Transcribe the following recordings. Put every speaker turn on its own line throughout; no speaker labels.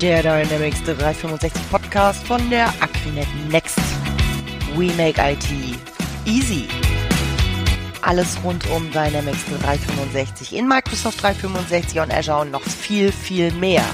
der Dynamics 365 Podcast von der Aquinet Next. We make IT easy. Alles rund um Dynamics 365 in Microsoft 365 und Azure und noch viel, viel mehr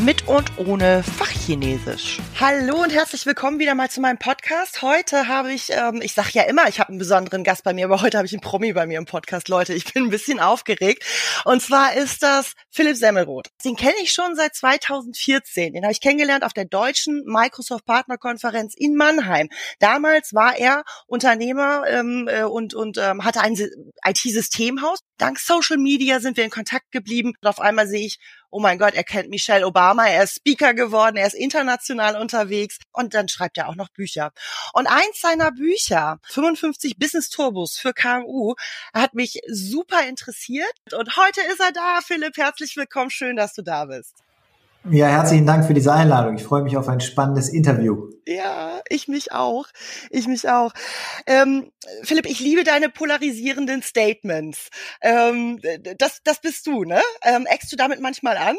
mit und ohne Fachchinesisch. Hallo und herzlich willkommen wieder mal zu meinem Podcast. Heute habe ich, ähm, ich sage ja immer, ich habe einen besonderen Gast bei mir, aber heute habe ich einen Promi bei mir im Podcast. Leute, ich bin ein bisschen aufgeregt. Und zwar ist das Philipp Semmelroth. Den kenne ich schon seit 2014. Den habe ich kennengelernt auf der deutschen Microsoft Partnerkonferenz in Mannheim. Damals war er Unternehmer ähm, äh, und, und ähm, hatte ein IT-Systemhaus. Dank Social Media sind wir in Kontakt geblieben. Und auf einmal sehe ich, oh mein Gott, er kennt Michelle Obama, er ist Speaker geworden, er ist international unterwegs und dann schreibt er auch noch Bücher. Und eins seiner Bücher, 55 Business Turbos für KMU, hat mich super interessiert und heute ist er da. Philipp, herzlich willkommen, schön, dass du da bist.
Ja, herzlichen Dank für diese Einladung. Ich freue mich auf ein spannendes Interview.
Ja, ich mich auch. Ich mich auch. Ähm, Philipp, ich liebe deine polarisierenden Statements. Ähm, das, das bist du, ne? Ähm, eckst du damit manchmal an?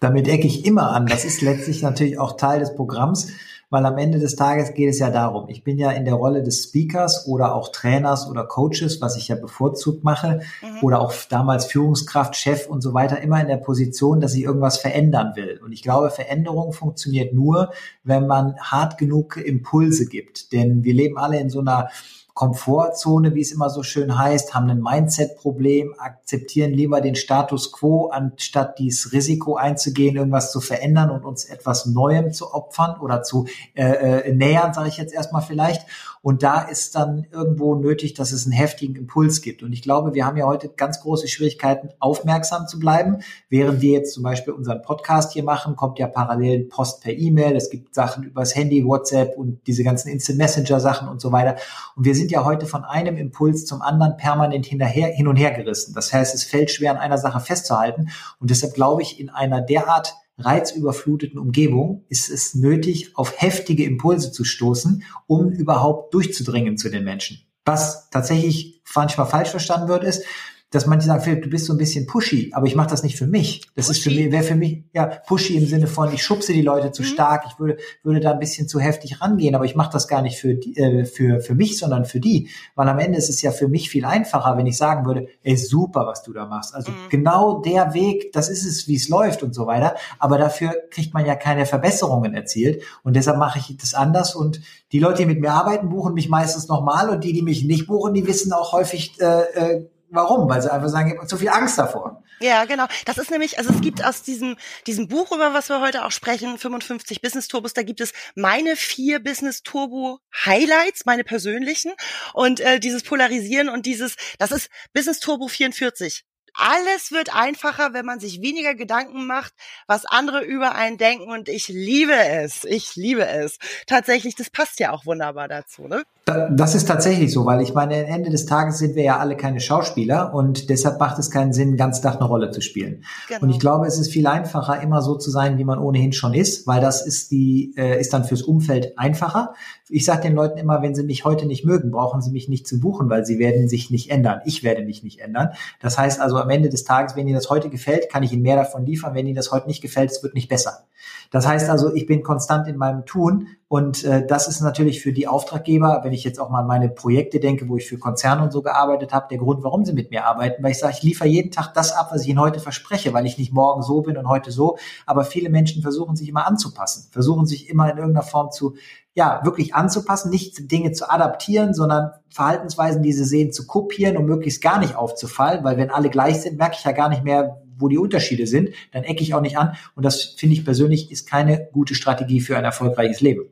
Damit ecke ich immer an. Das ist letztlich natürlich auch Teil des Programms weil am Ende des Tages geht es ja darum, ich bin ja in der Rolle des Speakers oder auch Trainers oder Coaches, was ich ja bevorzugt mache, mhm. oder auch damals Führungskraft, Chef und so weiter, immer in der Position, dass ich irgendwas verändern will. Und ich glaube, Veränderung funktioniert nur, wenn man hart genug Impulse gibt. Denn wir leben alle in so einer Komfortzone, wie es immer so schön heißt, haben ein Mindset-Problem, akzeptieren lieber den Status quo, anstatt dieses Risiko einzugehen, irgendwas zu verändern und uns etwas Neuem zu opfern oder zu äh, äh, nähern, sage ich jetzt erstmal vielleicht. Und da ist dann irgendwo nötig, dass es einen heftigen Impuls gibt. Und ich glaube, wir haben ja heute ganz große Schwierigkeiten, aufmerksam zu bleiben. Während wir jetzt zum Beispiel unseren Podcast hier machen, kommt ja parallel Post per E-Mail. Es gibt Sachen übers Handy, WhatsApp und diese ganzen Instant Messenger Sachen und so weiter. Und wir sind ja heute von einem Impuls zum anderen permanent hinterher, hin und her gerissen. Das heißt, es fällt schwer an einer Sache festzuhalten. Und deshalb glaube ich, in einer derart reizüberfluteten Umgebung ist es nötig, auf heftige Impulse zu stoßen, um überhaupt durchzudringen zu den Menschen. Was tatsächlich manchmal falsch verstanden wird, ist, dass manche sagen, Philipp, du bist so ein bisschen pushy, aber ich mache das nicht für mich. Das pushy. ist für mich, wäre für mich, ja, pushy im Sinne von, ich schubse die Leute zu mhm. stark, ich würde, würde da ein bisschen zu heftig rangehen, aber ich mache das gar nicht für, die, äh, für, für mich, sondern für die. Weil am Ende ist es ja für mich viel einfacher, wenn ich sagen würde, ey, super, was du da machst. Also mhm. genau der Weg, das ist es, wie es läuft und so weiter. Aber dafür kriegt man ja keine Verbesserungen erzielt. Und deshalb mache ich das anders. Und die Leute, die mit mir arbeiten, buchen mich meistens nochmal. Und die, die mich nicht buchen, die wissen auch häufig, äh, äh, Warum? Weil sie einfach sagen, ich habe zu viel Angst davor.
Ja, genau. Das ist nämlich, also es gibt aus diesem, diesem Buch, über was wir heute auch sprechen, 55 Business Turbos, da gibt es meine vier Business Turbo Highlights, meine persönlichen. Und äh, dieses Polarisieren und dieses, das ist Business Turbo 44 alles wird einfacher, wenn man sich weniger Gedanken macht, was andere über einen denken. Und ich liebe es. Ich liebe es. Tatsächlich, das passt ja auch wunderbar dazu, ne?
Das ist tatsächlich so, weil ich meine, Ende des Tages sind wir ja alle keine Schauspieler und deshalb macht es keinen Sinn, ganz Tag eine Rolle zu spielen. Genau. Und ich glaube, es ist viel einfacher, immer so zu sein, wie man ohnehin schon ist, weil das ist die, äh, ist dann fürs Umfeld einfacher. Ich sage den Leuten immer, wenn sie mich heute nicht mögen, brauchen sie mich nicht zu buchen, weil sie werden sich nicht ändern. Ich werde mich nicht ändern. Das heißt also, am Ende des Tages, wenn Ihnen das heute gefällt, kann ich Ihnen mehr davon liefern. Wenn Ihnen das heute nicht gefällt, es wird nicht besser. Das heißt also, ich bin konstant in meinem Tun und äh, das ist natürlich für die Auftraggeber, wenn ich jetzt auch mal an meine Projekte denke, wo ich für Konzerne und so gearbeitet habe, der Grund, warum sie mit mir arbeiten, weil ich sage, ich liefere jeden Tag das ab, was ich ihnen heute verspreche, weil ich nicht morgen so bin und heute so. Aber viele Menschen versuchen sich immer anzupassen, versuchen sich immer in irgendeiner Form zu ja, wirklich anzupassen, nicht Dinge zu adaptieren, sondern Verhaltensweisen, die sie sehen, zu kopieren, um möglichst gar nicht aufzufallen, weil wenn alle gleich sind, merke ich ja gar nicht mehr, wo die Unterschiede sind, dann ecke ich auch nicht an. Und das finde ich persönlich ist keine gute Strategie für ein erfolgreiches Leben.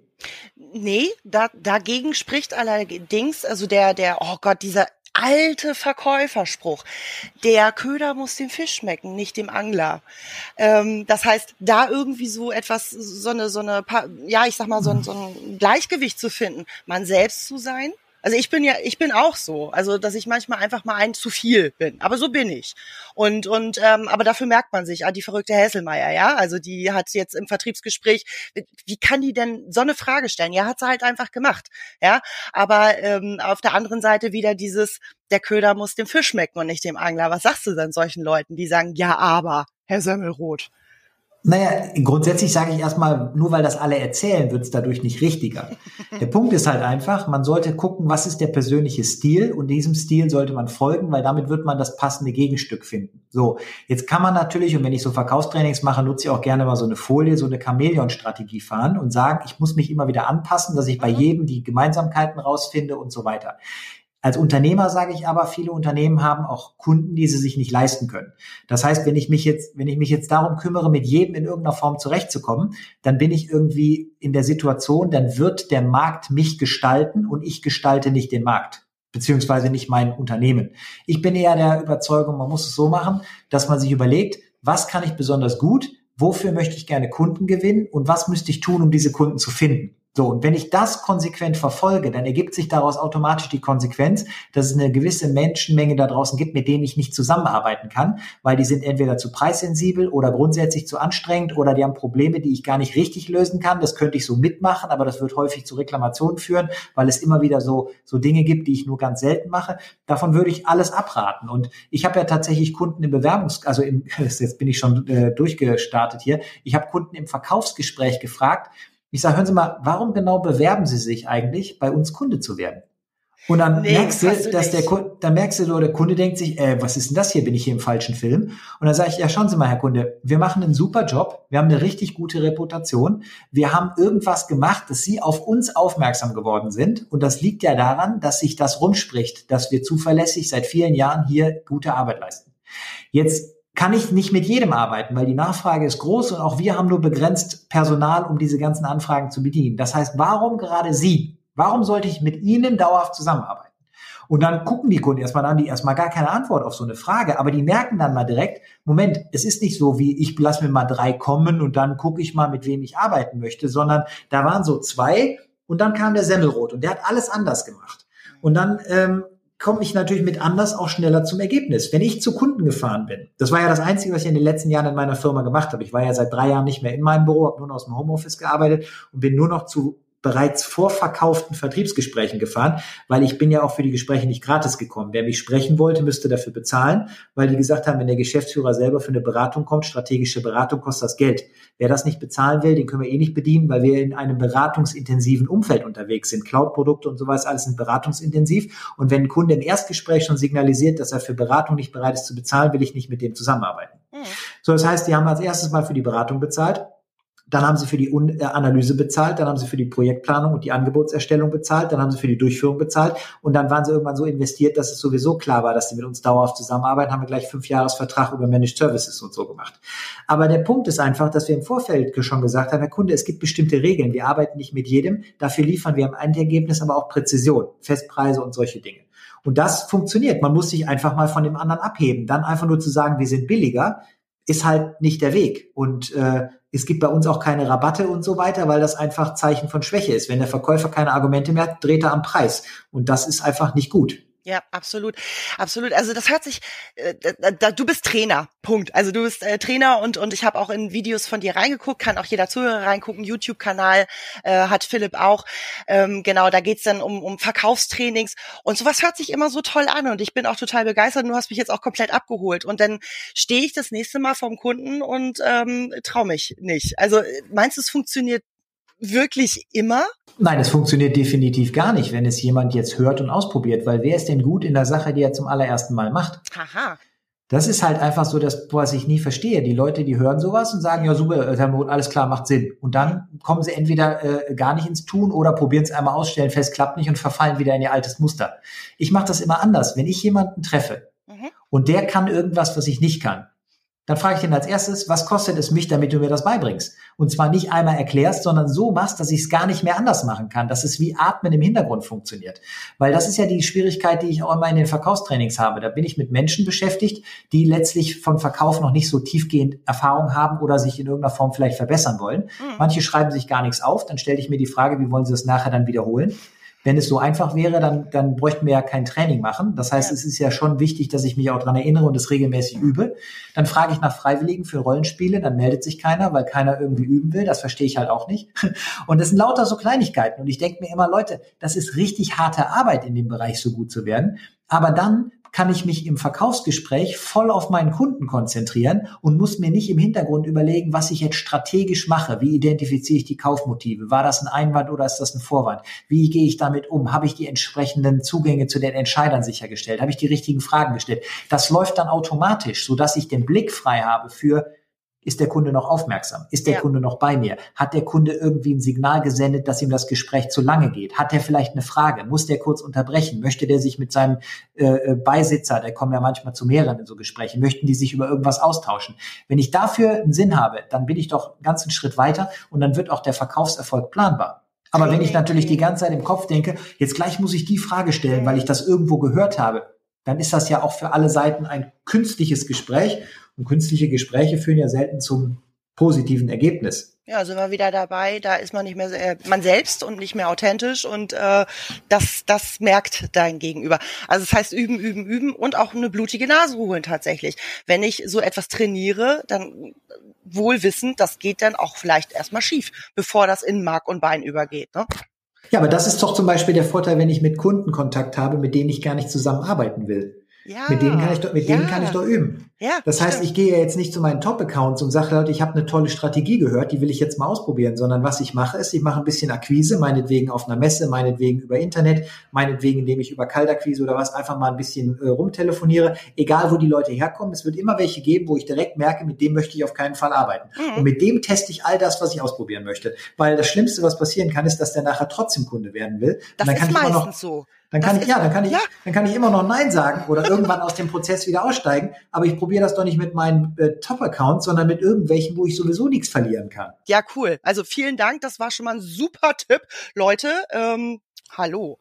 Nee, da, dagegen spricht allerdings, also der, der, oh Gott, dieser alte Verkäuferspruch. Der Köder muss dem Fisch schmecken, nicht dem Angler. Ähm, das heißt, da irgendwie so etwas, so eine, so eine, ja, ich sag mal, so ein, so ein Gleichgewicht zu finden, man selbst zu sein also ich bin ja, ich bin auch so, also dass ich manchmal einfach mal ein zu viel bin, aber so bin ich. Und und ähm, aber dafür merkt man sich, ah, die verrückte Hässelmeier, ja, also die hat jetzt im Vertriebsgespräch, wie kann die denn so eine Frage stellen? Ja, hat sie halt einfach gemacht, ja. Aber ähm, auf der anderen Seite wieder dieses, der Köder muss dem Fisch schmecken und nicht dem Angler. Was sagst du denn solchen Leuten, die sagen, ja, aber Herr Semmelroth?
Naja, grundsätzlich sage ich erstmal, nur weil das alle erzählen, wird es dadurch nicht richtiger. Der Punkt ist halt einfach, man sollte gucken, was ist der persönliche Stil und diesem Stil sollte man folgen, weil damit wird man das passende Gegenstück finden. So, jetzt kann man natürlich, und wenn ich so Verkaufstrainings mache, nutze ich auch gerne mal so eine Folie, so eine Chamäleon-Strategie fahren und sagen, ich muss mich immer wieder anpassen, dass ich bei mhm. jedem die Gemeinsamkeiten rausfinde und so weiter. Als Unternehmer sage ich aber, viele Unternehmen haben auch Kunden, die sie sich nicht leisten können. Das heißt, wenn ich mich jetzt, wenn ich mich jetzt darum kümmere, mit jedem in irgendeiner Form zurechtzukommen, dann bin ich irgendwie in der Situation, dann wird der Markt mich gestalten und ich gestalte nicht den Markt beziehungsweise nicht mein Unternehmen. Ich bin eher der Überzeugung, man muss es so machen, dass man sich überlegt, was kann ich besonders gut, wofür möchte ich gerne Kunden gewinnen und was müsste ich tun, um diese Kunden zu finden. So, und wenn ich das konsequent verfolge, dann ergibt sich daraus automatisch die Konsequenz, dass es eine gewisse Menschenmenge da draußen gibt, mit denen ich nicht zusammenarbeiten kann, weil die sind entweder zu preissensibel oder grundsätzlich zu anstrengend oder die haben Probleme, die ich gar nicht richtig lösen kann. Das könnte ich so mitmachen, aber das wird häufig zu Reklamationen führen, weil es immer wieder so, so Dinge gibt, die ich nur ganz selten mache. Davon würde ich alles abraten. Und ich habe ja tatsächlich Kunden im Bewerbungs-, also im, jetzt bin ich schon äh, durchgestartet hier, ich habe Kunden im Verkaufsgespräch gefragt, ich sage, hören Sie mal, warum genau bewerben Sie sich eigentlich, bei uns Kunde zu werden? Und dann nee, merkst du, dass der Kunde, dann merkst du, der Kunde denkt sich, äh, was ist denn das hier? Bin ich hier im falschen Film? Und dann sage ich, ja, schauen Sie mal, Herr Kunde, wir machen einen super Job, wir haben eine richtig gute Reputation, wir haben irgendwas gemacht, dass Sie auf uns aufmerksam geworden sind. Und das liegt ja daran, dass sich das rumspricht, dass wir zuverlässig seit vielen Jahren hier gute Arbeit leisten. Jetzt kann ich nicht mit jedem arbeiten, weil die Nachfrage ist groß und auch wir haben nur begrenzt Personal, um diese ganzen Anfragen zu bedienen. Das heißt, warum gerade Sie? Warum sollte ich mit Ihnen dauerhaft zusammenarbeiten? Und dann gucken die Kunden erstmal an, die erstmal gar keine Antwort auf so eine Frage, aber die merken dann mal direkt, Moment, es ist nicht so wie, ich lasse mir mal drei kommen und dann gucke ich mal, mit wem ich arbeiten möchte, sondern da waren so zwei und dann kam der Semmelrot und der hat alles anders gemacht. Und dann ähm, komme ich natürlich mit anders auch schneller zum Ergebnis. Wenn ich zu Kunden gefahren bin, das war ja das Einzige, was ich in den letzten Jahren in meiner Firma gemacht habe. Ich war ja seit drei Jahren nicht mehr in meinem Büro, habe nur noch aus dem Homeoffice gearbeitet und bin nur noch zu bereits vorverkauften Vertriebsgesprächen gefahren, weil ich bin ja auch für die Gespräche nicht gratis gekommen. Wer mich sprechen wollte, müsste dafür bezahlen, weil die gesagt haben, wenn der Geschäftsführer selber für eine Beratung kommt, strategische Beratung kostet das Geld. Wer das nicht bezahlen will, den können wir eh nicht bedienen, weil wir in einem beratungsintensiven Umfeld unterwegs sind. Cloud-Produkte und sowas, alles sind beratungsintensiv. Und wenn ein Kunde im Erstgespräch schon signalisiert, dass er für Beratung nicht bereit ist zu bezahlen, will ich nicht mit dem zusammenarbeiten. Mhm. So, das heißt, die haben als erstes mal für die Beratung bezahlt dann haben sie für die äh, Analyse bezahlt, dann haben sie für die Projektplanung und die Angebotserstellung bezahlt, dann haben sie für die Durchführung bezahlt und dann waren sie irgendwann so investiert, dass es sowieso klar war, dass sie mit uns dauerhaft zusammenarbeiten, haben wir gleich fünf Jahresvertrag über Managed Services und so gemacht. Aber der Punkt ist einfach, dass wir im Vorfeld schon gesagt haben, Herr Kunde, es gibt bestimmte Regeln, wir arbeiten nicht mit jedem, dafür liefern wir am Endergebnis aber auch Präzision, Festpreise und solche Dinge. Und das funktioniert. Man muss sich einfach mal von dem anderen abheben. Dann einfach nur zu sagen, wir sind billiger, ist halt nicht der Weg. Und äh, es gibt bei uns auch keine Rabatte und so weiter, weil das einfach Zeichen von Schwäche ist. Wenn der Verkäufer keine Argumente mehr hat, dreht er am Preis. Und das ist einfach nicht gut.
Ja, absolut, absolut. Also das hört sich, äh, da, du bist Trainer, Punkt. Also du bist äh, Trainer und und ich habe auch in Videos von dir reingeguckt, kann auch jeder Zuhörer reingucken. YouTube-Kanal äh, hat Philipp auch. Ähm, genau, da geht's dann um um Verkaufstrainings und sowas hört sich immer so toll an und ich bin auch total begeistert. Und du hast mich jetzt auch komplett abgeholt und dann stehe ich das nächste Mal vom Kunden und ähm, traue mich nicht. Also meinst du, es funktioniert wirklich immer?
Nein, es funktioniert definitiv gar nicht, wenn es jemand jetzt hört und ausprobiert, weil wer ist denn gut in der Sache, die er zum allerersten Mal macht?
Haha.
Das ist halt einfach so das, was ich nie verstehe. Die Leute, die hören sowas und sagen, ja super, Thermot, alles klar, macht Sinn. Und dann kommen sie entweder äh, gar nicht ins Tun oder probieren es einmal aus, stellen fest, klappt nicht und verfallen wieder in ihr altes Muster. Ich mache das immer anders. Wenn ich jemanden treffe mhm. und der kann irgendwas, was ich nicht kann, dann frage ich ihn als erstes, was kostet es mich, damit du mir das beibringst? Und zwar nicht einmal erklärst, sondern so machst, dass ich es gar nicht mehr anders machen kann, dass es wie Atmen im Hintergrund funktioniert. Weil das ist ja die Schwierigkeit, die ich auch immer in den Verkaufstrainings habe. Da bin ich mit Menschen beschäftigt, die letztlich von Verkauf noch nicht so tiefgehend Erfahrung haben oder sich in irgendeiner Form vielleicht verbessern wollen. Mhm. Manche schreiben sich gar nichts auf, dann stelle ich mir die Frage, wie wollen sie das nachher dann wiederholen? Wenn es so einfach wäre, dann, dann bräuchten wir ja kein Training machen. Das heißt, ja. es ist ja schon wichtig, dass ich mich auch dran erinnere und es regelmäßig übe. Dann frage ich nach Freiwilligen für Rollenspiele, dann meldet sich keiner, weil keiner irgendwie üben will. Das verstehe ich halt auch nicht. Und das sind lauter so Kleinigkeiten. Und ich denke mir immer, Leute, das ist richtig harte Arbeit in dem Bereich so gut zu werden. Aber dann kann ich mich im Verkaufsgespräch voll auf meinen Kunden konzentrieren und muss mir nicht im Hintergrund überlegen, was ich jetzt strategisch mache. Wie identifiziere ich die Kaufmotive? War das ein Einwand oder ist das ein Vorwand? Wie gehe ich damit um? Habe ich die entsprechenden Zugänge zu den Entscheidern sichergestellt? Habe ich die richtigen Fragen gestellt? Das läuft dann automatisch, sodass ich den Blick frei habe für ist der Kunde noch aufmerksam? Ist der ja. Kunde noch bei mir? Hat der Kunde irgendwie ein Signal gesendet, dass ihm das Gespräch zu lange geht? Hat er vielleicht eine Frage? Muss der kurz unterbrechen? Möchte der sich mit seinem äh, äh, Beisitzer, der kommen ja manchmal zu mehreren in so Gesprächen, möchten die sich über irgendwas austauschen? Wenn ich dafür einen Sinn habe, dann bin ich doch einen ganzen Schritt weiter und dann wird auch der Verkaufserfolg planbar. Aber wenn ich natürlich die ganze Zeit im Kopf denke, jetzt gleich muss ich die Frage stellen, weil ich das irgendwo gehört habe, dann ist das ja auch für alle Seiten ein künstliches Gespräch und künstliche Gespräche führen ja selten zum positiven Ergebnis.
Ja, sind wir wieder dabei. Da ist man nicht mehr äh, man selbst und nicht mehr authentisch und äh, das, das merkt dein Gegenüber. Also das heißt üben, üben, üben und auch eine blutige Nase holen tatsächlich. Wenn ich so etwas trainiere, dann wohl wissend, das geht dann auch vielleicht erstmal schief, bevor das in Mark und Bein übergeht. Ne?
Ja, aber das ist doch zum Beispiel der Vorteil, wenn ich mit Kunden Kontakt habe, mit denen ich gar nicht zusammenarbeiten will. Ja, mit denen kann ich doch, mit ja. denen kann ich doch üben. Ja, das heißt, ich gehe jetzt nicht zu meinen Top-Accounts und sage, Leute, ich habe eine tolle Strategie gehört, die will ich jetzt mal ausprobieren, sondern was ich mache, ist, ich mache ein bisschen Akquise, meinetwegen auf einer Messe, meinetwegen über Internet, meinetwegen, indem ich über Kaltakquise oder was einfach mal ein bisschen äh, rumtelefoniere, egal wo die Leute herkommen. Es wird immer welche geben, wo ich direkt merke, mit dem möchte ich auf keinen Fall arbeiten. Mhm. Und mit dem teste ich all das, was ich ausprobieren möchte. Weil das Schlimmste, was passieren kann, ist, dass der nachher trotzdem Kunde werden will.
Das
und dann
kann
ist
ich meistens noch, so.
Dann kann das ich, ja, dann kann ich, ja. dann kann ich immer noch Nein sagen oder irgendwann aus dem Prozess wieder aussteigen. Aber ich probiere das doch nicht mit meinen äh, Top-Accounts, sondern mit irgendwelchen, wo ich sowieso nichts verlieren kann.
Ja, cool. Also vielen Dank. Das war schon mal ein super Tipp. Leute, ähm, hallo.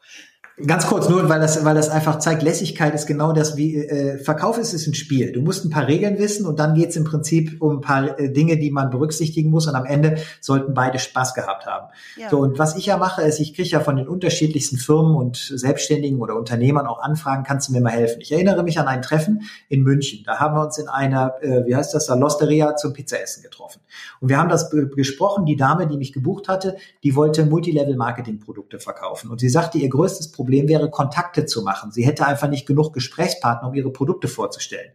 Ganz kurz, nur weil das, weil das einfach zeigt, Lässigkeit ist genau das, wie äh, Verkauf ist es ein Spiel. Du musst ein paar Regeln wissen und dann geht es im Prinzip um ein paar äh, Dinge, die man berücksichtigen muss und am Ende sollten beide Spaß gehabt haben. Ja. So, und was ich ja mache, ist, ich kriege ja von den unterschiedlichsten Firmen und Selbstständigen oder Unternehmern auch Anfragen, kannst du mir mal helfen? Ich erinnere mich an ein Treffen in München. Da haben wir uns in einer, äh, wie heißt das, Losteria zum Pizzaessen getroffen. Und wir haben das gesprochen, die Dame, die mich gebucht hatte, die wollte Multilevel-Marketing-Produkte verkaufen. Und sie sagte, ihr größtes Problem Problem wäre, Kontakte zu machen. Sie hätte einfach nicht genug Gesprächspartner, um ihre Produkte vorzustellen.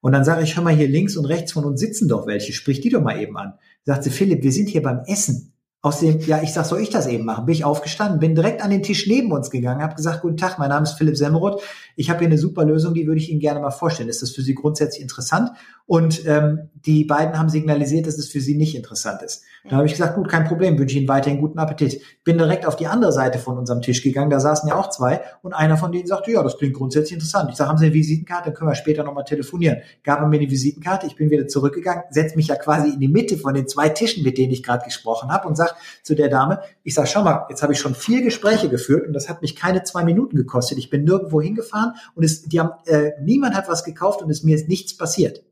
Und dann sage ich, hör mal, hier links und rechts von uns sitzen doch welche, sprich die doch mal eben an. Sagt sie, Philipp, wir sind hier beim Essen. Außerdem, ja, ich sag, soll ich das eben machen? Bin ich aufgestanden, bin direkt an den Tisch neben uns gegangen, habe gesagt, guten Tag, mein Name ist Philipp Semmeroth. Ich habe hier eine super Lösung, die würde ich Ihnen gerne mal vorstellen. Ist das für Sie grundsätzlich interessant? Und ähm, die beiden haben signalisiert, dass es für sie nicht interessant ist. Dann habe ich gesagt, gut, kein Problem, wünsche Ihnen weiterhin guten Appetit. Bin direkt auf die andere Seite von unserem Tisch gegangen, da saßen ja auch zwei und einer von denen sagte, ja, das klingt grundsätzlich interessant. Ich sage, haben Sie eine Visitenkarte, dann können wir später nochmal telefonieren. Gab er mir eine Visitenkarte, ich bin wieder zurückgegangen, setze mich ja quasi in die Mitte von den zwei Tischen, mit denen ich gerade gesprochen habe und sage zu der Dame, ich sage, schau mal, jetzt habe ich schon vier Gespräche geführt und das hat mich keine zwei Minuten gekostet. Ich bin nirgendwo hingefahren und es, die haben, äh, niemand hat was gekauft und es mir ist nichts passiert.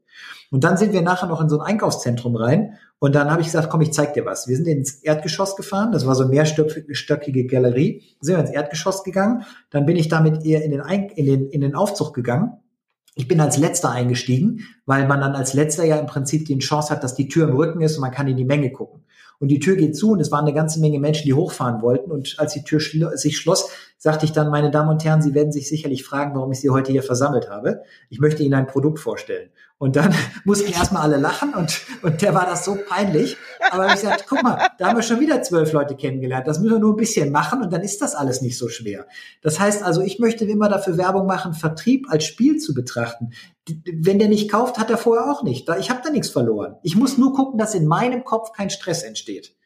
Und dann sind wir nachher noch in so ein Einkaufszentrum rein und dann habe ich gesagt, komm, ich zeig dir was. Wir sind ins Erdgeschoss gefahren, das war so mehrstöckige Galerie, sind wir ins Erdgeschoss gegangen, dann bin ich damit eher in den, in den, in den Aufzug gegangen. Ich bin als letzter eingestiegen, weil man dann als letzter ja im Prinzip die Chance hat, dass die Tür im Rücken ist und man kann in die Menge gucken. Und die Tür geht zu und es waren eine ganze Menge Menschen, die hochfahren wollten. Und als die Tür schlo sich schloss, sagte ich dann, meine Damen und Herren, Sie werden sich sicherlich fragen, warum ich Sie heute hier versammelt habe. Ich möchte Ihnen ein Produkt vorstellen. Und dann mussten erstmal alle lachen und, und der war das so peinlich. Aber ich sagte, guck mal, da haben wir schon wieder zwölf Leute kennengelernt. Das müssen wir nur ein bisschen machen und dann ist das alles nicht so schwer. Das heißt also, ich möchte immer dafür Werbung machen, Vertrieb als Spiel zu betrachten. Wenn der nicht kauft, hat er vorher auch nicht. Ich habe da nichts verloren. Ich muss nur gucken, dass in meinem Kopf kein Stress entsteht.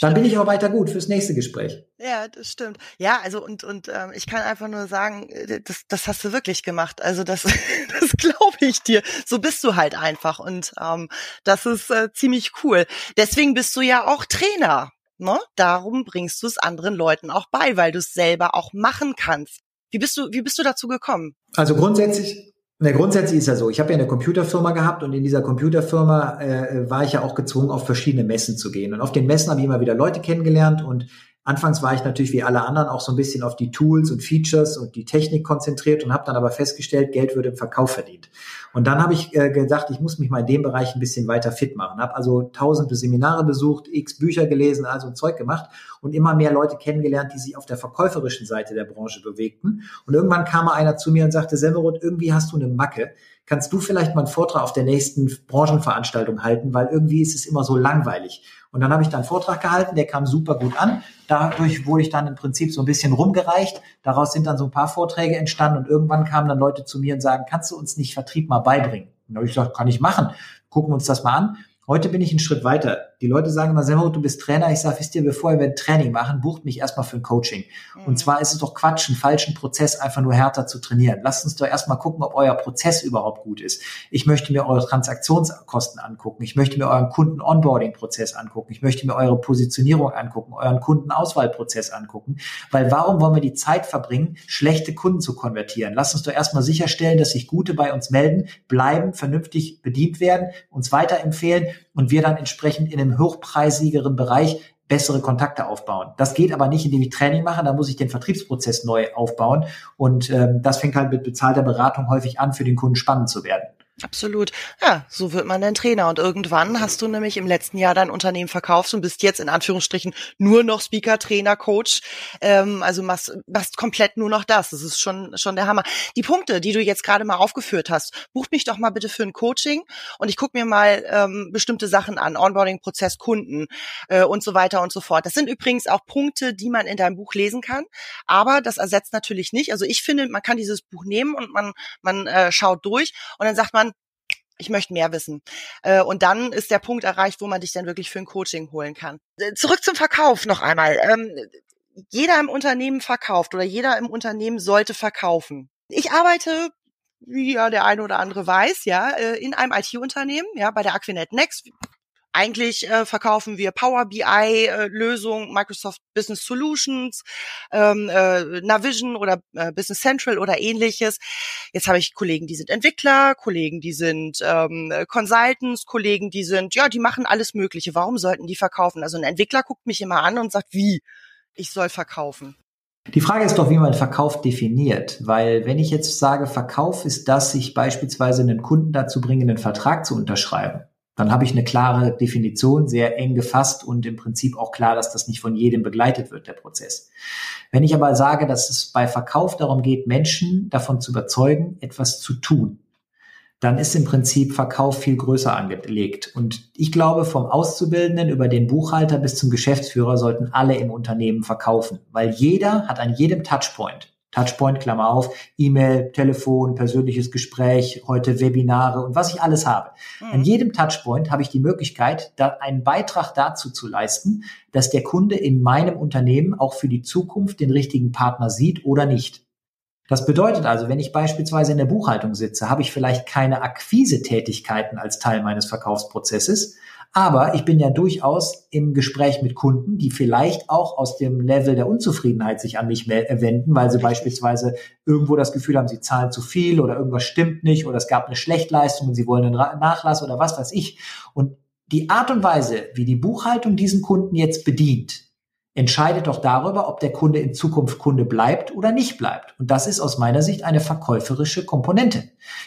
Dann bin ich auch weiter gut fürs nächste Gespräch.
Ja, das stimmt. Ja, also und und ähm, ich kann einfach nur sagen, äh, das, das hast du wirklich gemacht. Also das, das glaube ich dir. So bist du halt einfach und ähm, das ist äh, ziemlich cool. Deswegen bist du ja auch Trainer. Ne? Darum bringst du es anderen Leuten auch bei, weil du es selber auch machen kannst. Wie bist du, wie bist du dazu gekommen?
Also grundsätzlich na, grundsätzlich ist ja so, ich habe ja eine Computerfirma gehabt und in dieser Computerfirma äh, war ich ja auch gezwungen, auf verschiedene Messen zu gehen. Und auf den Messen habe ich immer wieder Leute kennengelernt und Anfangs war ich natürlich wie alle anderen auch so ein bisschen auf die Tools und Features und die Technik konzentriert und habe dann aber festgestellt, Geld wird im Verkauf verdient. Und dann habe ich äh, gedacht, ich muss mich mal in dem Bereich ein bisschen weiter fit machen. Habe also tausende Seminare besucht, x Bücher gelesen, also Zeug gemacht und immer mehr Leute kennengelernt, die sich auf der verkäuferischen Seite der Branche bewegten. Und irgendwann kam mal einer zu mir und sagte, Semmerot, irgendwie hast du eine Macke kannst du vielleicht mal einen Vortrag auf der nächsten Branchenveranstaltung halten, weil irgendwie ist es immer so langweilig. Und dann habe ich da einen Vortrag gehalten, der kam super gut an. Dadurch wurde ich dann im Prinzip so ein bisschen rumgereicht. Daraus sind dann so ein paar Vorträge entstanden und irgendwann kamen dann Leute zu mir und sagen, kannst du uns nicht Vertrieb mal beibringen? Und da habe ich gesagt, kann ich machen. Gucken wir uns das mal an. Heute bin ich einen Schritt weiter. Die Leute sagen immer, Semmo, du bist Trainer. Ich sage, wisst ihr, bevor ihr ein Training machen, bucht mich erstmal für ein Coaching. Mhm. Und zwar ist es doch Quatsch, einen falschen Prozess einfach nur härter zu trainieren. Lasst uns doch erstmal gucken, ob euer Prozess überhaupt gut ist. Ich möchte mir eure Transaktionskosten angucken. Ich möchte mir euren Kunden-Onboarding-Prozess angucken. Ich möchte mir eure Positionierung angucken, euren Kundenauswahlprozess angucken. Weil warum wollen wir die Zeit verbringen, schlechte Kunden zu konvertieren? Lasst uns doch erstmal sicherstellen, dass sich gute bei uns melden, bleiben, vernünftig bedient werden, uns weiterempfehlen und wir dann entsprechend in hochpreisigeren Bereich bessere Kontakte aufbauen. Das geht aber nicht, indem ich Training mache, da muss ich den Vertriebsprozess neu aufbauen und ähm, das fängt halt mit bezahlter Beratung häufig an, für den Kunden spannend zu werden.
Absolut. Ja, so wird man dann Trainer. Und irgendwann hast du nämlich im letzten Jahr dein Unternehmen verkauft und bist jetzt in Anführungsstrichen nur noch Speaker, Trainer, Coach. Ähm, also machst, machst komplett nur noch das. Das ist schon, schon der Hammer. Die Punkte, die du jetzt gerade mal aufgeführt hast, buch mich doch mal bitte für ein Coaching und ich gucke mir mal ähm, bestimmte Sachen an. Onboarding-Prozess, Kunden äh, und so weiter und so fort. Das sind übrigens auch Punkte, die man in deinem Buch lesen kann. Aber das ersetzt natürlich nicht. Also ich finde, man kann dieses Buch nehmen und man, man äh, schaut durch und dann sagt man, ich möchte mehr wissen. Äh, und dann ist der Punkt erreicht, wo man dich dann wirklich für ein Coaching holen kann. Äh, zurück zum Verkauf noch einmal. Ähm, jeder im Unternehmen verkauft oder jeder im Unternehmen sollte verkaufen. Ich arbeite wie ja der eine oder andere weiß, ja, äh, in einem IT-Unternehmen, ja, bei der Aquinet Next. Eigentlich äh, verkaufen wir Power BI-Lösungen, äh, Microsoft Business Solutions, ähm, äh, Navision oder äh, Business Central oder ähnliches. Jetzt habe ich Kollegen, die sind Entwickler, Kollegen, die sind ähm, Consultants, Kollegen, die sind, ja, die machen alles Mögliche. Warum sollten die verkaufen? Also ein Entwickler guckt mich immer an und sagt, wie? Ich soll verkaufen.
Die Frage ist doch, wie man Verkauf definiert, weil wenn ich jetzt sage, Verkauf ist das, ich beispielsweise einen Kunden dazu bringe, einen Vertrag zu unterschreiben, dann habe ich eine klare Definition, sehr eng gefasst und im Prinzip auch klar, dass das nicht von jedem begleitet wird, der Prozess. Wenn ich aber sage, dass es bei Verkauf darum geht, Menschen davon zu überzeugen, etwas zu tun, dann ist im Prinzip Verkauf viel größer angelegt. Und ich glaube, vom Auszubildenden über den Buchhalter bis zum Geschäftsführer sollten alle im Unternehmen verkaufen, weil jeder hat an jedem Touchpoint Touchpoint, Klammer auf, E-Mail, Telefon, persönliches Gespräch, heute Webinare und was ich alles habe. Mhm. An jedem Touchpoint habe ich die Möglichkeit, da einen Beitrag dazu zu leisten, dass der Kunde in meinem Unternehmen auch für die Zukunft den richtigen Partner sieht oder nicht. Das bedeutet also, wenn ich beispielsweise in der Buchhaltung sitze, habe ich vielleicht keine Akquise-Tätigkeiten als Teil meines Verkaufsprozesses, aber ich bin ja durchaus im Gespräch mit Kunden, die vielleicht auch aus dem Level der Unzufriedenheit sich an mich wenden, weil sie beispielsweise irgendwo das Gefühl haben, sie zahlen zu viel oder irgendwas stimmt nicht oder es gab eine Schlechtleistung und sie wollen einen Nachlass oder was weiß ich. Und die Art und Weise, wie die Buchhaltung diesen Kunden jetzt bedient, entscheidet doch darüber, ob der Kunde in Zukunft Kunde bleibt oder nicht bleibt. Und das ist aus meiner Sicht eine verkäuferische Komponente.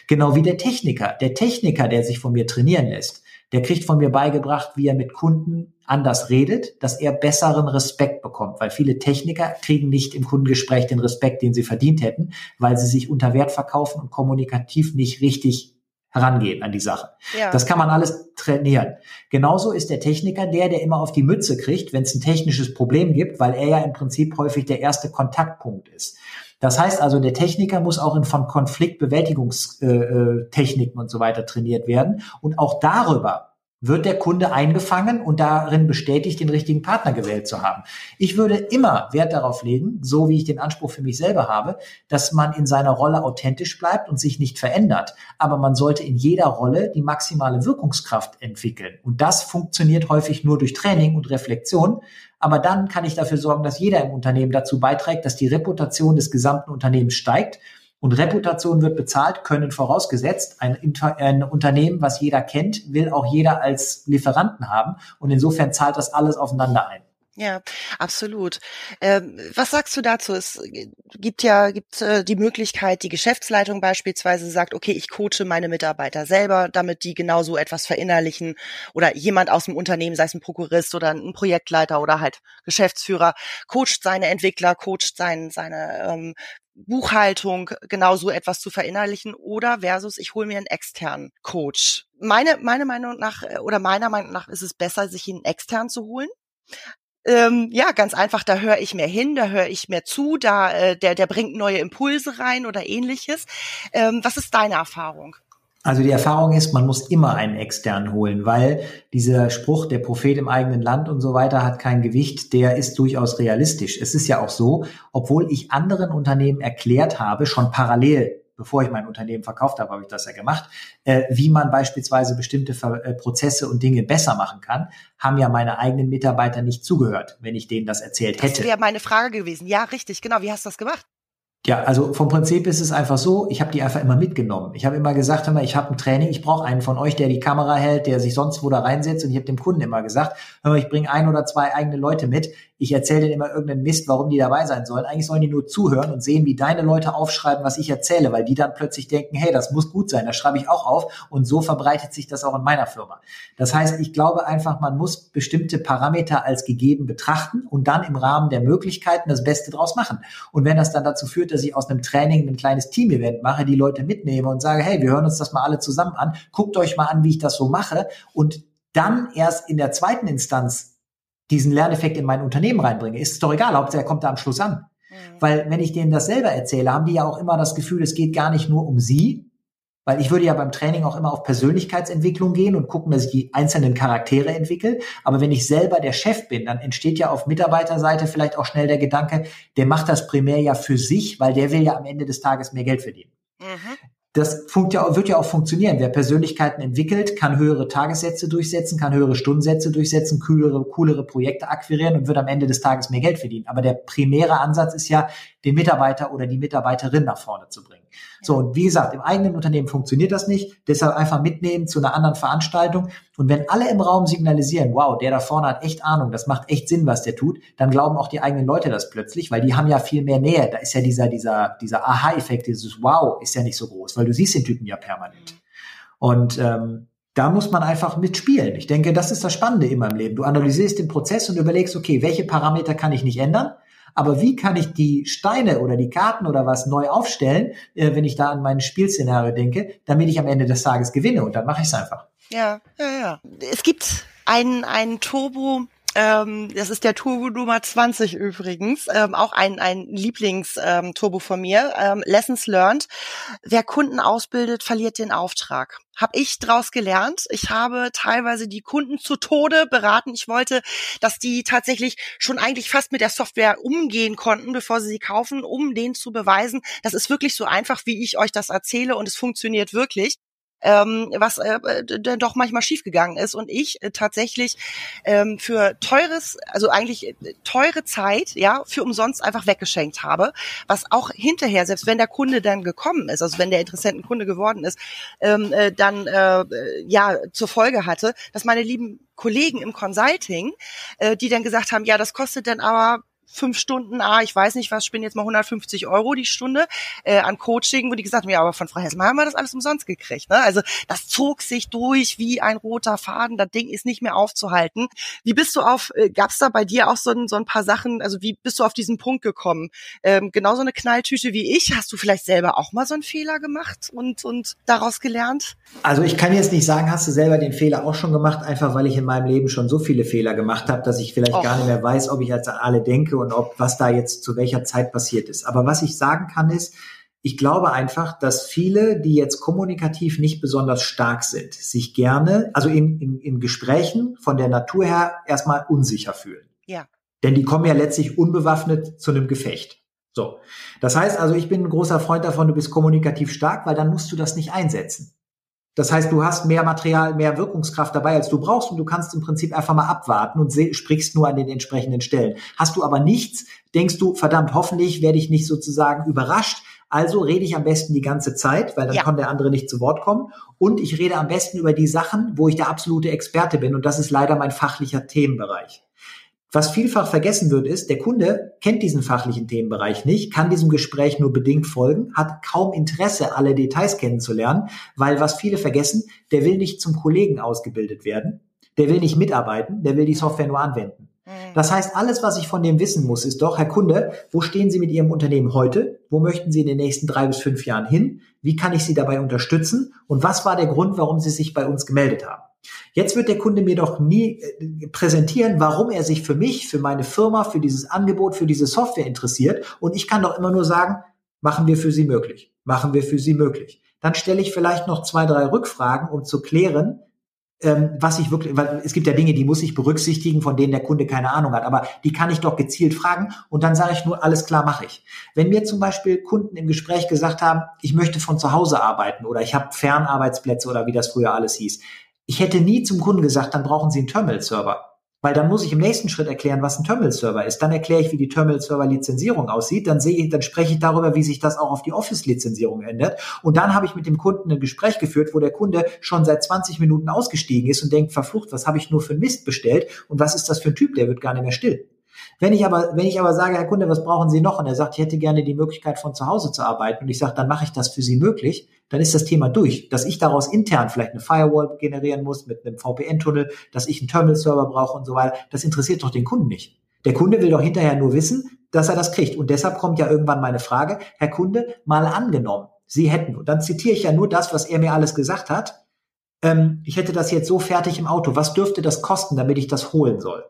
Genau wie der Techniker. Der Techniker, der sich von mir trainieren lässt, der kriegt von mir beigebracht, wie er mit Kunden anders redet, dass er besseren Respekt bekommt, weil viele Techniker kriegen nicht im Kundengespräch den Respekt, den sie verdient hätten, weil sie sich unter Wert verkaufen und kommunikativ nicht richtig herangehen an die Sache. Ja. Das kann man alles trainieren. Genauso ist der Techniker der, der immer auf die Mütze kriegt, wenn es ein technisches Problem gibt, weil er ja im Prinzip häufig der erste Kontaktpunkt ist. Das heißt also, der Techniker muss auch in von Konfliktbewältigungstechniken und so weiter trainiert werden. Und auch darüber wird der Kunde eingefangen und darin bestätigt, den richtigen Partner gewählt zu haben. Ich würde immer Wert darauf legen, so wie ich den Anspruch für mich selber habe, dass man in seiner Rolle authentisch bleibt und sich nicht verändert. Aber man sollte in jeder Rolle die maximale Wirkungskraft entwickeln. Und das funktioniert häufig nur durch Training und Reflexion. Aber dann kann ich dafür sorgen, dass jeder im Unternehmen dazu beiträgt, dass die Reputation des gesamten Unternehmens steigt. Und Reputation wird bezahlt, können vorausgesetzt. Ein, ein, Unternehmen, was jeder kennt, will auch jeder als Lieferanten haben. Und insofern zahlt das alles aufeinander ein.
Ja, absolut. Ähm, was sagst du dazu? Es gibt ja gibt äh, die Möglichkeit, die Geschäftsleitung beispielsweise sagt, okay, ich coache meine Mitarbeiter selber, damit die genau so etwas verinnerlichen oder jemand aus dem Unternehmen, sei es ein Prokurist oder ein Projektleiter oder halt Geschäftsführer, coacht seine Entwickler, coacht sein, seine ähm, Buchhaltung genau so etwas zu verinnerlichen oder versus ich hole mir einen externen Coach. Meine meine Meinung nach äh, oder meiner Meinung nach ist es besser, sich einen extern zu holen ähm, ja, ganz einfach, da höre ich mehr hin, da höre ich mehr zu, da äh, der, der bringt neue Impulse rein oder ähnliches. Ähm, was ist deine Erfahrung?
Also die Erfahrung ist, man muss immer einen externen holen, weil dieser Spruch, der Prophet im eigenen Land und so weiter hat kein Gewicht, der ist durchaus realistisch. Es ist ja auch so, obwohl ich anderen Unternehmen erklärt habe, schon parallel bevor ich mein Unternehmen verkauft habe, habe ich das ja gemacht, äh, wie man beispielsweise bestimmte Ver äh, Prozesse und Dinge besser machen kann, haben ja meine eigenen Mitarbeiter nicht zugehört, wenn ich denen das erzählt hätte.
Das wäre meine Frage gewesen. Ja, richtig, genau. Wie hast du das gemacht?
Ja, also vom Prinzip ist es einfach so, ich habe die einfach immer mitgenommen. Ich habe immer gesagt, hör mal, ich habe ein Training, ich brauche einen von euch, der die Kamera hält, der sich sonst wo da reinsetzt. Und ich habe dem Kunden immer gesagt, hör mal, ich bringe ein oder zwei eigene Leute mit ich erzähle denen immer irgendeinen Mist, warum die dabei sein sollen. Eigentlich sollen die nur zuhören und sehen, wie deine Leute aufschreiben, was ich erzähle, weil die dann plötzlich denken, hey, das muss gut sein, das schreibe ich auch auf und so verbreitet sich das auch in meiner Firma. Das heißt, ich glaube einfach, man muss bestimmte Parameter als gegeben betrachten und dann im Rahmen der Möglichkeiten das Beste draus machen. Und wenn das dann dazu führt, dass ich aus einem Training ein kleines Team-Event mache, die Leute mitnehme und sage, hey, wir hören uns das mal alle zusammen an, guckt euch mal an, wie ich das so mache und dann erst in der zweiten Instanz diesen Lerneffekt in mein Unternehmen reinbringe, ist es doch egal, Hauptsache er kommt da am Schluss an. Mhm. Weil wenn ich denen das selber erzähle, haben die ja auch immer das Gefühl, es geht gar nicht nur um sie, weil ich würde ja beim Training auch immer auf Persönlichkeitsentwicklung gehen und gucken, dass ich die einzelnen Charaktere entwickle. Aber wenn ich selber der Chef bin, dann entsteht ja auf Mitarbeiterseite vielleicht auch schnell der Gedanke, der macht das primär ja für sich, weil der will ja am Ende des Tages mehr Geld verdienen. Mhm das wird ja auch funktionieren. Wer Persönlichkeiten entwickelt, kann höhere Tagessätze durchsetzen, kann höhere Stundensätze durchsetzen, coolere, coolere Projekte akquirieren und wird am Ende des Tages mehr Geld verdienen. Aber der primäre Ansatz ist ja, den Mitarbeiter oder die Mitarbeiterin nach vorne zu bringen. So, und wie gesagt, im eigenen Unternehmen funktioniert das nicht. Deshalb einfach mitnehmen zu einer anderen Veranstaltung. Und wenn alle im Raum signalisieren, wow, der da vorne hat echt Ahnung, das macht echt Sinn, was der tut, dann glauben auch die eigenen Leute das plötzlich, weil die haben ja viel mehr Nähe. Da ist ja dieser, dieser, dieser Aha-Effekt, dieses Wow ist ja nicht so groß, weil du siehst den Typen ja permanent. Und ähm, da muss man einfach mitspielen. Ich denke, das ist das Spannende immer im Leben. Du analysierst den Prozess und überlegst, okay, welche Parameter kann ich nicht ändern? Aber wie kann ich die Steine oder die Karten oder was neu aufstellen, äh, wenn ich da an mein Spielszenario denke, damit ich am Ende des Tages gewinne? Und dann mache ich es einfach.
Ja, ja, ja. Es gibt einen, einen Turbo, ähm, das ist der Turbo Nummer 20 übrigens, ähm, auch ein, ein Lieblings-Turbo ähm, von mir. Ähm, Lessons learned. Wer Kunden ausbildet, verliert den Auftrag. Hab ich draus gelernt. Ich habe teilweise die Kunden zu Tode beraten. Ich wollte, dass die tatsächlich schon eigentlich fast mit der Software umgehen konnten, bevor sie sie kaufen, um denen zu beweisen, das ist wirklich so einfach, wie ich euch das erzähle und es funktioniert wirklich ähm, was äh, dann doch manchmal schiefgegangen ist und ich äh, tatsächlich ähm, für teures, also eigentlich äh, teure Zeit, ja, für umsonst einfach weggeschenkt habe, was auch hinterher, selbst wenn der Kunde dann gekommen ist, also wenn der Interessentenkunde geworden ist, ähm, äh, dann äh, ja zur Folge hatte, dass meine lieben Kollegen im Consulting, äh, die dann gesagt haben, ja, das kostet dann aber fünf Stunden, ah, ich weiß nicht was, ich bin jetzt mal 150 Euro die Stunde äh, an Coaching, wo die gesagt haben, ja, aber von Frau Hessmann haben wir das alles umsonst gekriegt. Ne? Also das zog sich durch wie ein roter Faden, das Ding ist nicht mehr aufzuhalten. Wie bist du auf, äh, gab es da bei dir auch so ein, so ein paar Sachen, also wie bist du auf diesen Punkt gekommen? Ähm, genauso eine Knalltüte wie ich, hast du vielleicht selber auch mal so einen Fehler gemacht und, und daraus gelernt?
Also ich kann jetzt nicht sagen, hast du selber den Fehler auch schon gemacht, einfach weil ich in meinem Leben schon so viele Fehler gemacht habe, dass ich vielleicht Och. gar nicht mehr weiß, ob ich als alle denke und ob was da jetzt zu welcher Zeit passiert ist. Aber was ich sagen kann ist, ich glaube einfach, dass viele, die jetzt kommunikativ nicht besonders stark sind, sich gerne, also in, in, in Gesprächen von der Natur her erstmal unsicher fühlen.
Ja.
Denn die kommen ja letztlich unbewaffnet zu einem Gefecht. So. Das heißt also, ich bin ein großer Freund davon, du bist kommunikativ stark, weil dann musst du das nicht einsetzen. Das heißt, du hast mehr Material, mehr Wirkungskraft dabei, als du brauchst und du kannst im Prinzip einfach mal abwarten und sprichst nur an den entsprechenden Stellen. Hast du aber nichts, denkst du, verdammt, hoffentlich werde ich nicht sozusagen überrascht. Also rede ich am besten die ganze Zeit, weil dann ja. kann der andere nicht zu Wort kommen. Und ich rede am besten über die Sachen, wo ich der absolute Experte bin. Und das ist leider mein fachlicher Themenbereich. Was vielfach vergessen wird, ist, der Kunde kennt diesen fachlichen Themenbereich nicht, kann diesem Gespräch nur bedingt folgen, hat kaum Interesse, alle Details kennenzulernen, weil was viele vergessen, der will nicht zum Kollegen ausgebildet werden, der will nicht mitarbeiten, der will die Software nur anwenden. Mhm. Das heißt, alles, was ich von dem wissen muss, ist doch, Herr Kunde, wo stehen Sie mit Ihrem Unternehmen heute? Wo möchten Sie in den nächsten drei bis fünf Jahren hin? Wie kann ich Sie dabei unterstützen? Und was war der Grund, warum Sie sich bei uns gemeldet haben? Jetzt wird der Kunde mir doch nie äh, präsentieren, warum er sich für mich, für meine Firma, für dieses Angebot, für diese Software interessiert. Und ich kann doch immer nur sagen, machen wir für Sie möglich. Machen wir für Sie möglich. Dann stelle ich vielleicht noch zwei, drei Rückfragen, um zu klären, ähm, was ich wirklich, weil es gibt ja Dinge, die muss ich berücksichtigen, von denen der Kunde keine Ahnung hat, aber die kann ich doch gezielt fragen und dann sage ich nur, alles klar, mache ich. Wenn mir zum Beispiel Kunden im Gespräch gesagt haben, ich möchte von zu Hause arbeiten oder ich habe Fernarbeitsplätze oder wie das früher alles hieß, ich hätte nie zum Kunden gesagt, dann brauchen Sie einen Terminal-Server. Weil dann muss ich im nächsten Schritt erklären, was ein Terminal-Server ist. Dann erkläre ich, wie die Terminal-Server-Lizenzierung aussieht. Dann sehe ich, dann spreche ich darüber, wie sich das auch auf die Office-Lizenzierung ändert. Und dann habe ich mit dem Kunden ein Gespräch geführt, wo der Kunde schon seit 20 Minuten ausgestiegen ist und denkt, verflucht, was habe ich nur für Mist bestellt? Und was ist das für ein Typ? Der wird gar nicht mehr still. Wenn ich aber, wenn ich aber sage, Herr Kunde, was brauchen Sie noch? Und er sagt, ich hätte gerne die Möglichkeit von zu Hause zu arbeiten. Und ich sage, dann mache ich das für Sie möglich. Dann ist das Thema durch. Dass ich daraus intern vielleicht eine Firewall generieren muss mit einem VPN-Tunnel, dass ich einen Terminal-Server brauche und so weiter. Das interessiert doch den Kunden nicht. Der Kunde will doch hinterher nur wissen, dass er das kriegt. Und deshalb kommt ja irgendwann meine Frage, Herr Kunde, mal angenommen, Sie hätten, und dann zitiere ich ja nur das, was er mir alles gesagt hat, ähm, ich hätte das jetzt so fertig im Auto, was dürfte das kosten, damit ich das holen soll?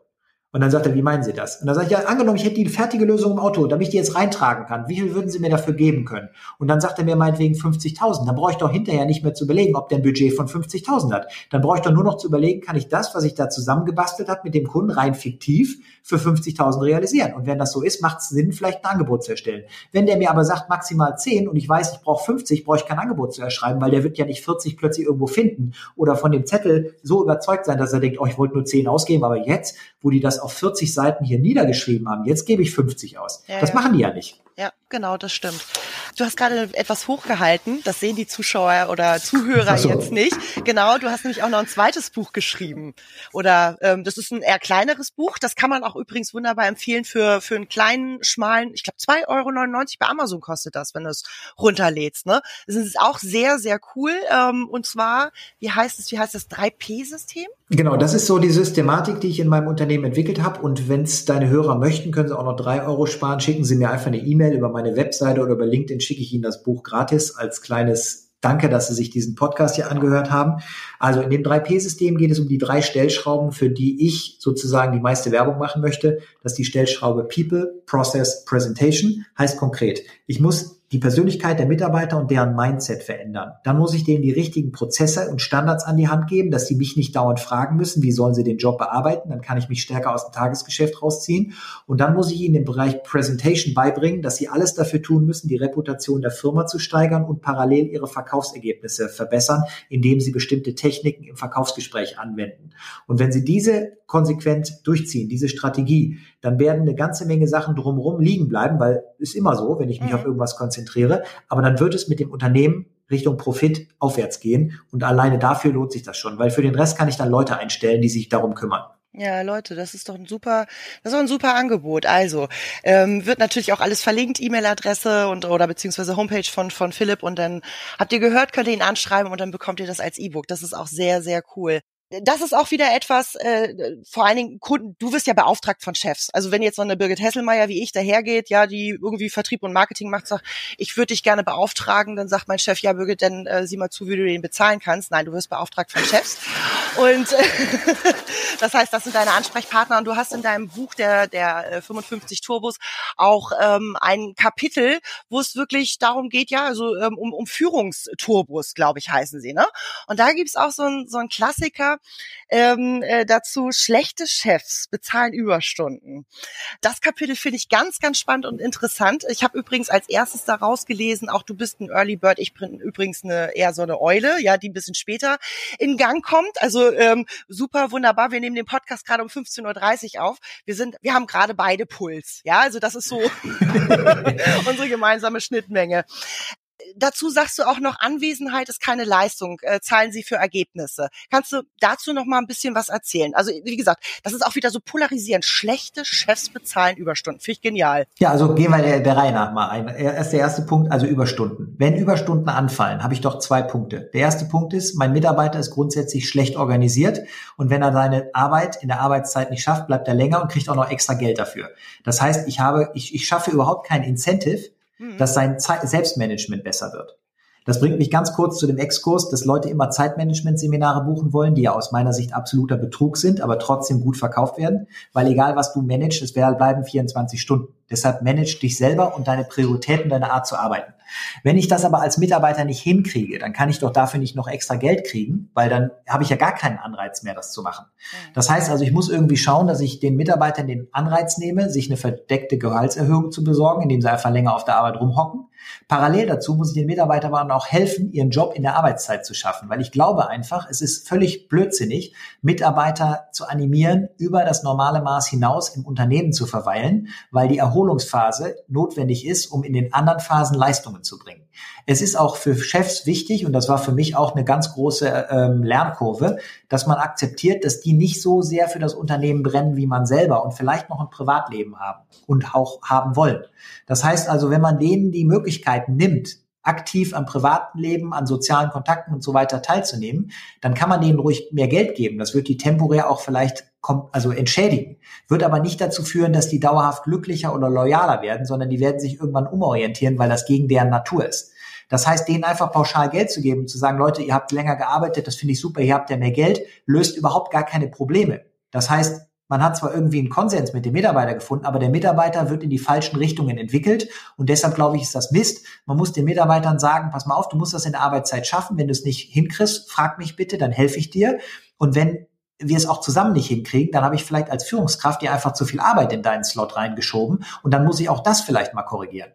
Und dann sagt er, wie meinen Sie das? Und dann sage ich, ja, angenommen, ich hätte die fertige Lösung im Auto, damit ich die jetzt reintragen kann. Wie viel würden Sie mir dafür geben können? Und dann sagt er mir meinetwegen 50.000. Dann brauche ich doch hinterher nicht mehr zu überlegen, ob der ein Budget von 50.000 hat. Dann brauche ich doch nur noch zu überlegen, kann ich das, was ich da zusammengebastelt habe mit dem Kunden, rein fiktiv für 50.000 realisieren? Und wenn das so ist, macht es Sinn, vielleicht ein Angebot zu erstellen. Wenn der mir aber sagt, maximal 10 und ich weiß, ich brauche 50, brauche ich kein Angebot zu erschreiben, weil der wird ja nicht 40 plötzlich irgendwo finden oder von dem Zettel so überzeugt sein, dass er denkt, oh, ich wollte nur 10 ausgeben, aber jetzt, wo die das auf 40 Seiten hier niedergeschrieben haben, jetzt gebe ich 50 aus. Ja, das ja. machen die ja nicht.
Ja, genau, das stimmt. Du hast gerade etwas hochgehalten, das sehen die Zuschauer oder Zuhörer so. jetzt nicht. Genau, du hast nämlich auch noch ein zweites Buch geschrieben. Oder ähm, das ist ein eher kleineres Buch. Das kann man auch übrigens wunderbar empfehlen für für einen kleinen, schmalen, ich glaube 2,99 Euro bei Amazon kostet das, wenn du es runterlädst. Ne? Das ist auch sehr, sehr cool. Ähm, und zwar, wie heißt es, wie heißt das 3P-System?
Genau, das ist so die Systematik, die ich in meinem Unternehmen entwickelt habe. Und wenn es deine Hörer möchten, können sie auch noch drei Euro sparen. Schicken sie mir einfach eine E-Mail über meine Webseite oder über LinkedIn schicke ich Ihnen das Buch gratis als kleines Danke, dass Sie sich diesen Podcast hier angehört haben. Also in dem 3P-System geht es um die drei Stellschrauben, für die ich sozusagen die meiste Werbung machen möchte. Das ist die Stellschraube People, Process, Presentation. Heißt konkret, ich muss die Persönlichkeit der Mitarbeiter und deren Mindset verändern. Dann muss ich denen die richtigen Prozesse und Standards an die Hand geben, dass sie mich nicht dauernd fragen müssen, wie sollen sie den Job bearbeiten. Dann kann ich mich stärker aus dem Tagesgeschäft rausziehen. Und dann muss ich ihnen im Bereich Presentation beibringen, dass sie alles dafür tun müssen, die Reputation der Firma zu steigern und parallel ihre Verkaufsergebnisse verbessern, indem sie bestimmte Techniken im Verkaufsgespräch anwenden. Und wenn sie diese konsequent durchziehen, diese Strategie, dann werden eine ganze Menge Sachen drumherum liegen bleiben, weil ist immer so, wenn ich mich mhm. auf irgendwas konzentriere. Aber dann wird es mit dem Unternehmen Richtung Profit aufwärts gehen. Und alleine dafür lohnt sich das schon, weil für den Rest kann ich dann Leute einstellen, die sich darum kümmern.
Ja, Leute, das ist doch ein super, das ist doch ein super Angebot. Also ähm, wird natürlich auch alles verlinkt, E-Mail-Adresse und oder beziehungsweise Homepage von von Philipp und dann habt ihr gehört, könnt ihr ihn anschreiben und dann bekommt ihr das als E-Book. Das ist auch sehr sehr cool das ist auch wieder etwas, äh, vor allen Dingen Kunden, du wirst ja beauftragt von Chefs. Also wenn jetzt so eine Birgit Hesselmeier wie ich dahergeht, ja, die irgendwie Vertrieb und Marketing macht, sagt, ich würde dich gerne beauftragen, dann sagt mein Chef, ja Birgit, dann äh, sieh mal zu, wie du den bezahlen kannst. Nein, du wirst beauftragt von Chefs. Und äh, das heißt, das sind deine Ansprechpartner und du hast in deinem Buch der, der äh, 55 Turbos auch ähm, ein Kapitel, wo es wirklich darum geht, ja, also ähm, um, um Führungsturbos, glaube ich, heißen sie, ne? Und da gibt's auch so ein, so ein Klassiker, ähm, äh, dazu, schlechte Chefs bezahlen Überstunden. Das Kapitel finde ich ganz, ganz spannend und interessant. Ich habe übrigens als erstes daraus gelesen, auch du bist ein Early Bird, ich bin übrigens eine, eher so eine Eule, ja, die ein bisschen später in Gang kommt. Also ähm, super, wunderbar. Wir nehmen den Podcast gerade um 15.30 Uhr auf. Wir sind, wir haben gerade beide Puls. Ja, also das ist so unsere gemeinsame Schnittmenge dazu sagst du auch noch, Anwesenheit ist keine Leistung, äh, zahlen sie für Ergebnisse. Kannst du dazu noch mal ein bisschen was erzählen? Also wie gesagt, das ist auch wieder so polarisierend. Schlechte Chefs bezahlen Überstunden. Finde ich genial.
Ja, also gehen wir der, der Reihe nach mal ein. Erst der erste Punkt, also Überstunden. Wenn Überstunden anfallen, habe ich doch zwei Punkte. Der erste Punkt ist, mein Mitarbeiter ist grundsätzlich schlecht organisiert und wenn er seine Arbeit in der Arbeitszeit nicht schafft, bleibt er länger und kriegt auch noch extra Geld dafür. Das heißt, ich habe, ich, ich schaffe überhaupt kein Incentive, mhm. dass sein Ze Selbstmanagement besser wird. Das bringt mich ganz kurz zu dem Exkurs, dass Leute immer Zeitmanagement-Seminare buchen wollen, die ja aus meiner Sicht absoluter Betrug sind, aber trotzdem gut verkauft werden, weil egal was du managst, es bleiben 24 Stunden. Deshalb manage dich selber und deine Prioritäten, deine Art zu arbeiten. Wenn ich das aber als Mitarbeiter nicht hinkriege, dann kann ich doch dafür nicht noch extra Geld kriegen, weil dann habe ich ja gar keinen Anreiz mehr, das zu machen. Mhm. Das heißt also, ich muss irgendwie schauen, dass ich den Mitarbeitern den Anreiz nehme, sich eine verdeckte Gehaltserhöhung zu besorgen, indem sie einfach länger auf der Arbeit rumhocken. Parallel dazu muss ich den Mitarbeitern auch helfen, ihren Job in der Arbeitszeit zu schaffen, weil ich glaube einfach, es ist völlig blödsinnig, Mitarbeiter zu animieren, über das normale Maß hinaus im Unternehmen zu verweilen, weil die Erholungsphase notwendig ist, um in den anderen Phasen Leistungen zu bringen. Es ist auch für Chefs wichtig, und das war für mich auch eine ganz große ähm, Lernkurve, dass man akzeptiert, dass die nicht so sehr für das Unternehmen brennen wie man selber und vielleicht noch ein Privatleben haben und auch haben wollen. Das heißt also, wenn man denen die Möglichkeiten nimmt, aktiv am privaten Leben, an sozialen Kontakten und so weiter teilzunehmen, dann kann man denen ruhig mehr Geld geben. Das wird die temporär auch vielleicht also entschädigen. Wird aber nicht dazu führen, dass die dauerhaft glücklicher oder loyaler werden, sondern die werden sich irgendwann umorientieren, weil das gegen deren Natur ist. Das heißt, denen einfach pauschal Geld zu geben, zu sagen, Leute, ihr habt länger gearbeitet, das finde ich super, ihr habt ja mehr Geld, löst überhaupt gar keine Probleme. Das heißt, man hat zwar irgendwie einen Konsens mit dem Mitarbeiter gefunden, aber der Mitarbeiter wird in die falschen Richtungen entwickelt und deshalb glaube ich, ist das Mist. Man muss den Mitarbeitern sagen, pass mal auf, du musst das in der Arbeitszeit schaffen. Wenn du es nicht hinkriegst, frag mich bitte, dann helfe ich dir. Und wenn wir es auch zusammen nicht hinkriegen, dann habe ich vielleicht als Führungskraft dir einfach zu viel Arbeit in deinen Slot reingeschoben und dann muss ich auch das vielleicht mal korrigieren.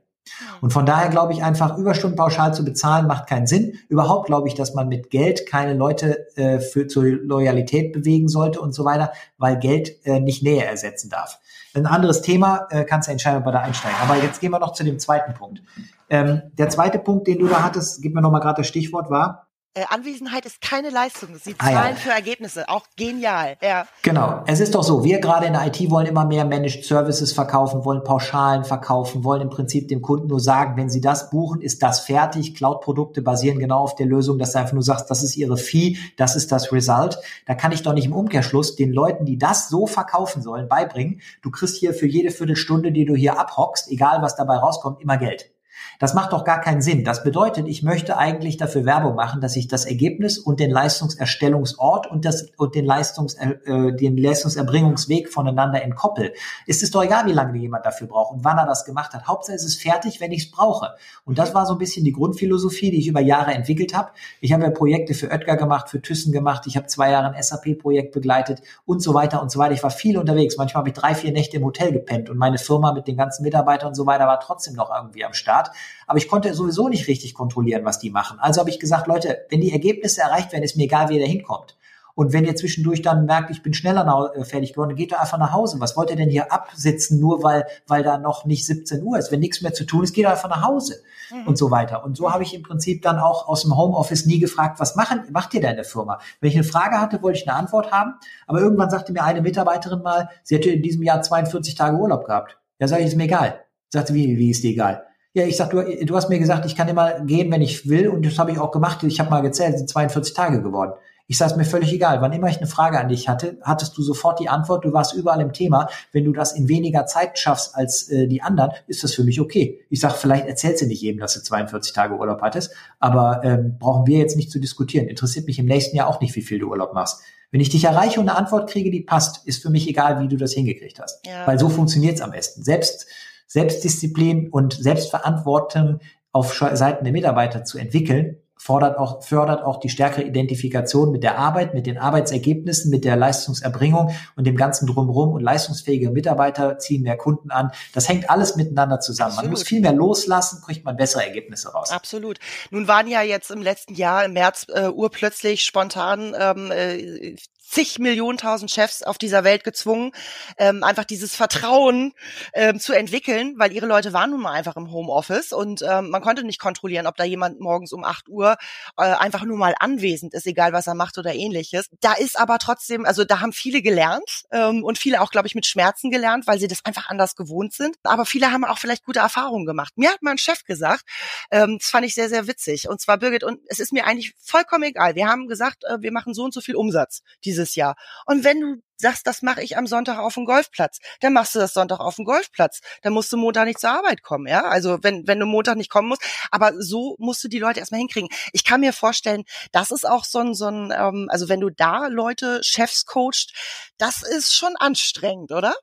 Und von daher glaube ich einfach, Überstunden pauschal zu bezahlen, macht keinen Sinn. Überhaupt glaube ich, dass man mit Geld keine Leute äh, für zur Loyalität bewegen sollte und so weiter, weil Geld äh, nicht Nähe ersetzen darf. Ein anderes Thema, äh, kannst du entscheiden, ob wir da einsteigen. Aber jetzt gehen wir noch zu dem zweiten Punkt. Ähm, der zweite Punkt, den du da hattest, gib mir noch mal gerade das Stichwort, war,
äh, Anwesenheit ist keine Leistung. Sie zahlen ah, ja. für Ergebnisse. Auch genial. Ja.
Genau. Es ist doch so. Wir gerade in der IT wollen immer mehr Managed Services verkaufen, wollen Pauschalen verkaufen, wollen im Prinzip dem Kunden nur sagen, wenn sie das buchen, ist das fertig. Cloud-Produkte basieren genau auf der Lösung, dass du einfach nur sagst, das ist ihre Fee, das ist das Result. Da kann ich doch nicht im Umkehrschluss den Leuten, die das so verkaufen sollen, beibringen. Du kriegst hier für jede Viertelstunde, die du hier abhockst, egal was dabei rauskommt, immer Geld. Das macht doch gar keinen Sinn. Das bedeutet, ich möchte eigentlich dafür Werbung machen, dass ich das Ergebnis und den Leistungserstellungsort und das und den Leistungs äh, den Leistungserbringungsweg voneinander entkoppel. Ist es doch egal, wie lange jemand dafür braucht und wann er das gemacht hat. Hauptsache ist es fertig, wenn ich es brauche. Und das war so ein bisschen die Grundphilosophie, die ich über Jahre entwickelt habe. Ich habe ja Projekte für Oetker gemacht, für Thyssen gemacht. Ich habe zwei Jahre ein SAP-Projekt begleitet und so weiter und so weiter. Ich war viel unterwegs. Manchmal habe ich drei, vier Nächte im Hotel gepennt und meine Firma mit den ganzen Mitarbeitern und so weiter war trotzdem noch irgendwie am Start aber ich konnte sowieso nicht richtig kontrollieren, was die machen. Also habe ich gesagt, Leute, wenn die Ergebnisse erreicht werden, ist mir egal, wie ihr da hinkommt. Und wenn ihr zwischendurch dann merkt, ich bin schneller äh, fertig geworden, geht doch einfach nach Hause. Was wollt ihr denn hier absitzen, nur weil, weil da noch nicht 17 Uhr ist? Wenn nichts mehr zu tun ist, geht einfach nach Hause mhm. und so weiter. Und so habe ich im Prinzip dann auch aus dem Homeoffice nie gefragt, was machen, macht ihr da in der Firma? Wenn ich eine Frage hatte, wollte ich eine Antwort haben. Aber irgendwann sagte mir eine Mitarbeiterin mal, sie hätte in diesem Jahr 42 Tage Urlaub gehabt. Ja, sage ich, ist mir egal. Sagte, wie, wie ist dir egal? Ja, ich sag, du, du hast mir gesagt, ich kann immer gehen, wenn ich will, und das habe ich auch gemacht. Ich habe mal gezählt, sind 42 Tage geworden. Ich sage es mir völlig egal. Wann immer ich eine Frage an dich hatte, hattest du sofort die Antwort. Du warst überall im Thema. Wenn du das in weniger Zeit schaffst als äh, die anderen, ist das für mich okay. Ich sage, vielleicht erzählst du nicht jedem, dass du 42 Tage Urlaub hattest, aber ähm, brauchen wir jetzt nicht zu diskutieren. Interessiert mich im nächsten Jahr auch nicht, wie viel du Urlaub machst. Wenn ich dich erreiche und eine Antwort kriege, die passt, ist für mich egal, wie du das hingekriegt hast. Ja. Weil so funktioniert es am besten. Selbst Selbstdisziplin und Selbstverantwortung auf Seiten der Mitarbeiter zu entwickeln, fordert auch, fördert auch die stärkere Identifikation mit der Arbeit, mit den Arbeitsergebnissen, mit der Leistungserbringung und dem ganzen Drumherum und leistungsfähige Mitarbeiter ziehen mehr Kunden an. Das hängt alles miteinander zusammen. Absolut. Man muss viel mehr loslassen, kriegt man bessere Ergebnisse raus.
Absolut. Nun waren ja jetzt im letzten Jahr im März äh, urplötzlich spontan ähm, äh, zig Millionen tausend Chefs auf dieser Welt gezwungen, ähm, einfach dieses Vertrauen ähm, zu entwickeln, weil ihre Leute waren nun mal einfach im Homeoffice und ähm, man konnte nicht kontrollieren, ob da jemand morgens um acht Uhr äh, einfach nur mal anwesend ist, egal was er macht oder ähnliches. Da ist aber trotzdem, also da haben viele gelernt ähm, und viele auch, glaube ich, mit Schmerzen gelernt, weil sie das einfach anders gewohnt sind. Aber viele haben auch vielleicht gute Erfahrungen gemacht. Mir hat mein Chef gesagt, ähm, das fand ich sehr, sehr witzig. Und zwar, Birgit, und es ist mir eigentlich vollkommen egal. Wir haben gesagt, äh, wir machen so und so viel Umsatz diese dieses Jahr. Und wenn du sagst, das mache ich am Sonntag auf dem Golfplatz, dann machst du das Sonntag auf dem Golfplatz. Dann musst du Montag nicht zur Arbeit kommen, ja? Also wenn, wenn du Montag nicht kommen musst. Aber so musst du die Leute erstmal hinkriegen. Ich kann mir vorstellen, das ist auch so ein, so ein, ähm, also wenn du da Leute, Chefs coacht, das ist schon anstrengend, oder?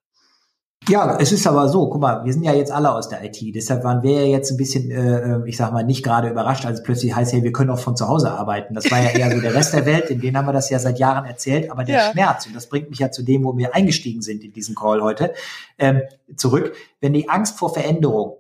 Ja, es ist aber so, guck mal, wir sind ja jetzt alle aus der IT, deshalb waren wir ja jetzt ein bisschen, äh, äh, ich sag mal, nicht gerade überrascht, als plötzlich heißt, hey, wir können auch von zu Hause arbeiten. Das war ja eher so der Rest der Welt, in denen haben wir das ja seit Jahren erzählt, aber der ja. Schmerz, und das bringt mich ja zu dem, wo wir eingestiegen sind in diesen Call heute, ähm, zurück, wenn die Angst vor Veränderung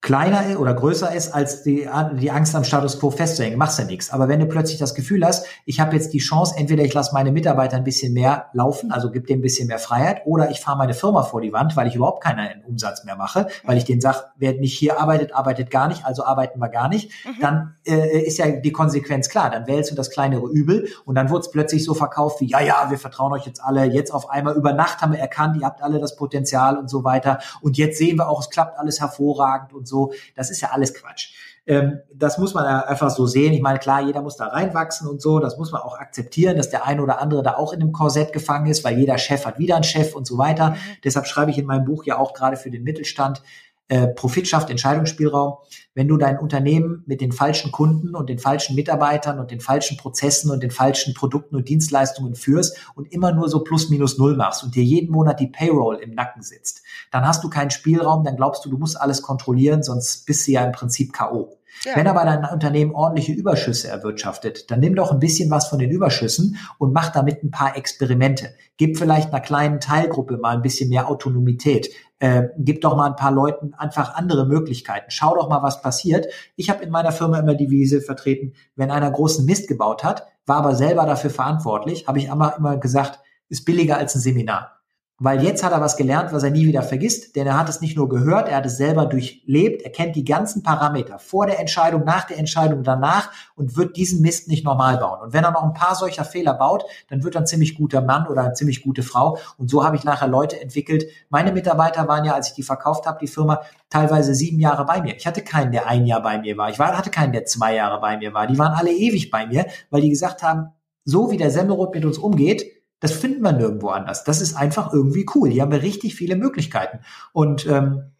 kleiner oder größer ist als die, die Angst am Status quo festzuhängen, machst ja nichts. Aber wenn du plötzlich das Gefühl hast, ich habe jetzt die Chance, entweder ich lasse meine Mitarbeiter ein bisschen mehr laufen, also gebe denen ein bisschen mehr Freiheit, oder ich fahre meine Firma vor die Wand, weil ich überhaupt keinen Umsatz mehr mache, weil ich denen sage, wer nicht hier arbeitet, arbeitet gar nicht, also arbeiten wir gar nicht, mhm. dann äh, ist ja die Konsequenz klar. Dann wählst du das kleinere Übel und dann wird es plötzlich so verkauft wie, ja, ja, wir vertrauen euch jetzt alle, jetzt auf einmal über Nacht haben wir erkannt, ihr habt alle das Potenzial und so weiter und jetzt sehen wir auch, es klappt alles hervorragend und so. Das ist ja alles Quatsch. Ähm, das muss man einfach so sehen. Ich meine, klar, jeder muss da reinwachsen und so. Das muss man auch akzeptieren, dass der eine oder andere da auch in einem Korsett gefangen ist, weil jeder Chef hat wieder einen Chef und so weiter. Mhm. Deshalb schreibe ich in meinem Buch ja auch gerade für den Mittelstand, äh, Profit schafft Entscheidungsspielraum. Wenn du dein Unternehmen mit den falschen Kunden und den falschen Mitarbeitern und den falschen Prozessen und den falschen Produkten und Dienstleistungen führst und immer nur so plus minus null machst und dir jeden Monat die Payroll im Nacken sitzt, dann hast du keinen Spielraum, dann glaubst du, du musst alles kontrollieren, sonst bist du ja im Prinzip K.O. Ja. Wenn aber dein Unternehmen ordentliche Überschüsse erwirtschaftet, dann nimm doch ein bisschen was von den Überschüssen und mach damit ein paar Experimente. Gib vielleicht einer kleinen Teilgruppe mal ein bisschen mehr Autonomität. Äh, gib doch mal ein paar Leuten einfach andere Möglichkeiten. Schau doch mal, was passiert. Ich habe in meiner Firma immer die Wiese vertreten, wenn einer großen Mist gebaut hat, war aber selber dafür verantwortlich, habe ich immer, immer gesagt, ist billiger als ein Seminar. Weil jetzt hat er was gelernt, was er nie wieder vergisst, denn er hat es nicht nur gehört, er hat es selber durchlebt, er kennt die ganzen Parameter vor der Entscheidung, nach der Entscheidung, danach und wird diesen Mist nicht normal bauen. Und wenn er noch ein paar solcher Fehler baut, dann wird er ein ziemlich guter Mann oder eine ziemlich gute Frau. Und so habe ich nachher Leute entwickelt. Meine Mitarbeiter waren ja, als ich die verkauft habe, die Firma, teilweise sieben Jahre bei mir. Ich hatte keinen, der ein Jahr bei mir war. Ich hatte keinen, der zwei Jahre bei mir war. Die waren alle ewig bei mir, weil die gesagt haben, so wie der Semmelrot mit uns umgeht, das finden wir nirgendwo anders. Das ist einfach irgendwie cool. Hier haben wir richtig viele Möglichkeiten. Und ähm,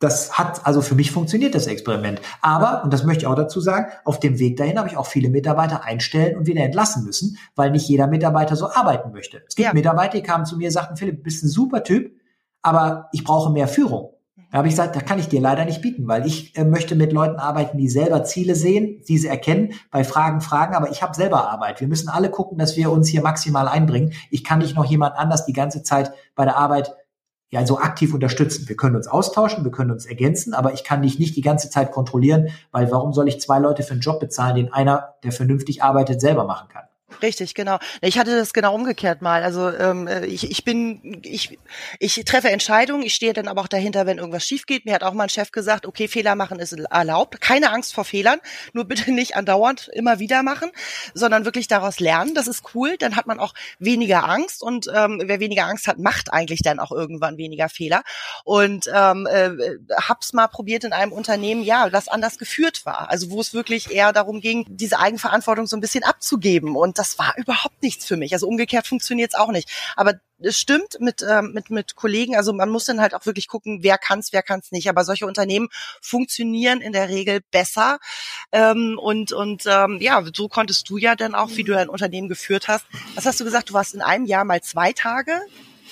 das hat, also für mich funktioniert das Experiment. Aber, und das möchte ich auch dazu sagen, auf dem Weg dahin habe ich auch viele Mitarbeiter einstellen und wieder entlassen müssen, weil nicht jeder Mitarbeiter so arbeiten möchte. Es gibt ja. Mitarbeiter, die kamen zu mir und sagten, Philipp, du bist ein super Typ, aber ich brauche mehr Führung. Da habe ich gesagt, da kann ich dir leider nicht bieten, weil ich äh, möchte mit Leuten arbeiten, die selber Ziele sehen, diese erkennen, bei Fragen fragen, aber ich habe selber Arbeit. Wir müssen alle gucken, dass wir uns hier maximal einbringen. Ich kann nicht noch jemand anders die ganze Zeit bei der Arbeit ja so aktiv unterstützen. Wir können uns austauschen, wir können uns ergänzen, aber ich kann dich nicht die ganze Zeit kontrollieren, weil warum soll ich zwei Leute für einen Job bezahlen, den einer, der vernünftig arbeitet, selber machen kann?
Richtig, genau. Ich hatte das genau umgekehrt mal. Also ähm, ich, ich bin, ich, ich treffe Entscheidungen, ich stehe dann aber auch dahinter, wenn irgendwas schief geht. Mir hat auch mein Chef gesagt, okay, Fehler machen ist erlaubt. Keine Angst vor Fehlern, nur bitte nicht andauernd immer wieder machen, sondern wirklich daraus lernen. Das ist cool. Dann hat man auch weniger Angst und ähm, wer weniger Angst hat, macht eigentlich dann auch irgendwann weniger Fehler. Und ähm, äh, hab's mal probiert in einem Unternehmen, ja, das anders geführt war. Also wo es wirklich eher darum ging, diese Eigenverantwortung so ein bisschen abzugeben und das war überhaupt nichts für mich. Also umgekehrt funktioniert es auch nicht. Aber es stimmt mit, ähm, mit, mit Kollegen, also man muss dann halt auch wirklich gucken, wer kann's, wer kann's nicht. Aber solche Unternehmen funktionieren in der Regel besser. Ähm, und und ähm, ja, so konntest du ja dann auch, wie du dein Unternehmen geführt hast. Was hast du gesagt? Du warst in einem Jahr mal zwei Tage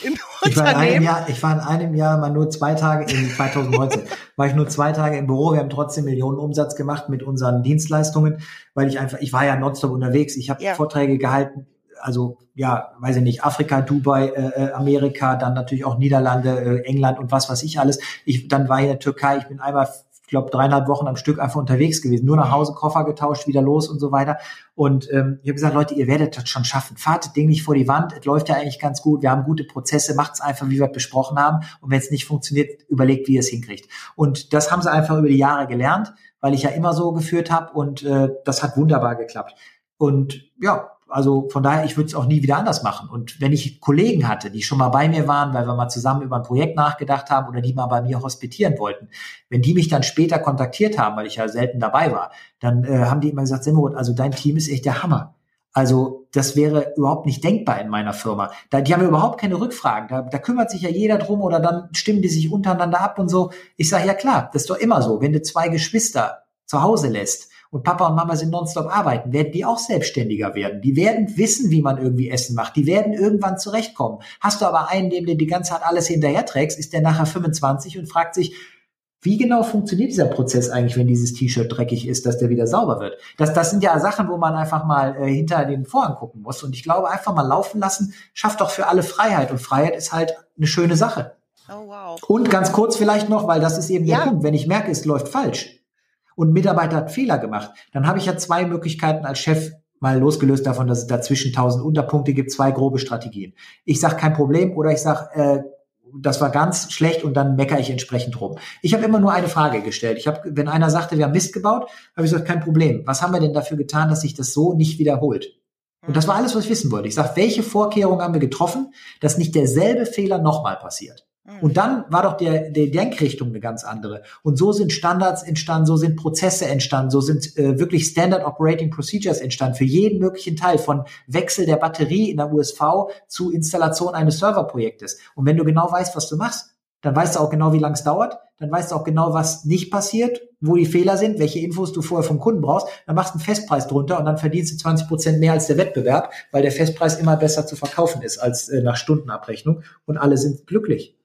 im
ich war in einem Jahr, ich war in einem Jahr mal nur zwei Tage in 2019 war ich nur zwei Tage im Büro. Wir haben trotzdem Millionen Umsatz gemacht mit unseren Dienstleistungen, weil ich einfach, ich war ja nonstop unterwegs. Ich habe ja. Vorträge gehalten, also ja, weiß ich nicht, Afrika, Dubai, äh, äh Amerika, dann natürlich auch Niederlande, äh, England und was weiß ich alles. Ich dann war hier in der Türkei. Ich bin einmal ich glaube, dreieinhalb Wochen am Stück einfach unterwegs gewesen. Nur nach Hause, Koffer getauscht, wieder los und so weiter. Und ähm, ich habe gesagt, Leute, ihr werdet das schon schaffen. Fahrt das Ding nicht vor die Wand. Es läuft ja eigentlich ganz gut. Wir haben gute Prozesse. Macht es einfach, wie wir besprochen haben. Und wenn es nicht funktioniert, überlegt, wie ihr es hinkriegt. Und das haben sie einfach über die Jahre gelernt, weil ich ja immer so geführt habe. Und äh, das hat wunderbar geklappt. Und ja, also von daher, ich würde es auch nie wieder anders machen. Und wenn ich Kollegen hatte, die schon mal bei mir waren, weil wir mal zusammen über ein Projekt nachgedacht haben oder die mal bei mir hospitieren wollten, wenn die mich dann später kontaktiert haben, weil ich ja selten dabei war, dann äh, haben die immer gesagt, Semmerot, also dein Team ist echt der Hammer. Also das wäre überhaupt nicht denkbar in meiner Firma. Da, die haben überhaupt keine Rückfragen. Da, da kümmert sich ja jeder drum oder dann stimmen die sich untereinander ab und so. Ich sage ja klar, das ist doch immer so. Wenn du zwei Geschwister zu Hause lässt und Papa und Mama sind nonstop arbeiten, werden die auch selbstständiger werden. Die werden wissen, wie man irgendwie Essen macht. Die werden irgendwann zurechtkommen. Hast du aber einen, dem du die ganze Zeit alles hinterher trägst, ist der nachher 25 und fragt sich, wie genau funktioniert dieser Prozess eigentlich, wenn dieses T-Shirt dreckig ist, dass der wieder sauber wird? Das, das sind ja Sachen, wo man einfach mal äh, hinter den Vorhang gucken muss. Und ich glaube, einfach mal laufen lassen, schafft doch für alle Freiheit. Und Freiheit ist halt eine schöne Sache. Oh, wow. Und ganz kurz vielleicht noch, weil das ist eben ja. der Punkt, wenn ich merke, es läuft falsch, und Mitarbeiter hat Fehler gemacht, dann habe ich ja zwei Möglichkeiten als Chef, mal losgelöst davon, dass es dazwischen tausend Unterpunkte gibt, zwei grobe Strategien. Ich sage kein Problem oder ich sage, äh, das war ganz schlecht und dann meckere ich entsprechend rum. Ich habe immer nur eine Frage gestellt. Ich habe, wenn einer sagte, wir haben Mist gebaut, habe ich gesagt, kein Problem. Was haben wir denn dafür getan, dass sich das so nicht wiederholt? Und das war alles, was ich wissen wollte. Ich sage, welche Vorkehrungen haben wir getroffen, dass nicht derselbe Fehler nochmal passiert? Mhm. Und dann war doch der, der Denkrichtung eine ganz andere. Und so sind Standards entstanden, so sind Prozesse entstanden, so sind äh, wirklich Standard Operating Procedures entstanden für jeden möglichen Teil von Wechsel der Batterie in der USV zu Installation eines Serverprojektes. Und wenn du genau weißt, was du machst, dann weißt du auch genau, wie lange es dauert, dann weißt du auch genau, was nicht passiert, wo die Fehler sind, welche Infos du vorher vom Kunden brauchst, dann machst du einen Festpreis drunter und dann verdienst du 20 Prozent mehr als der Wettbewerb, weil der Festpreis immer besser zu verkaufen ist als äh, nach Stundenabrechnung und alle sind glücklich.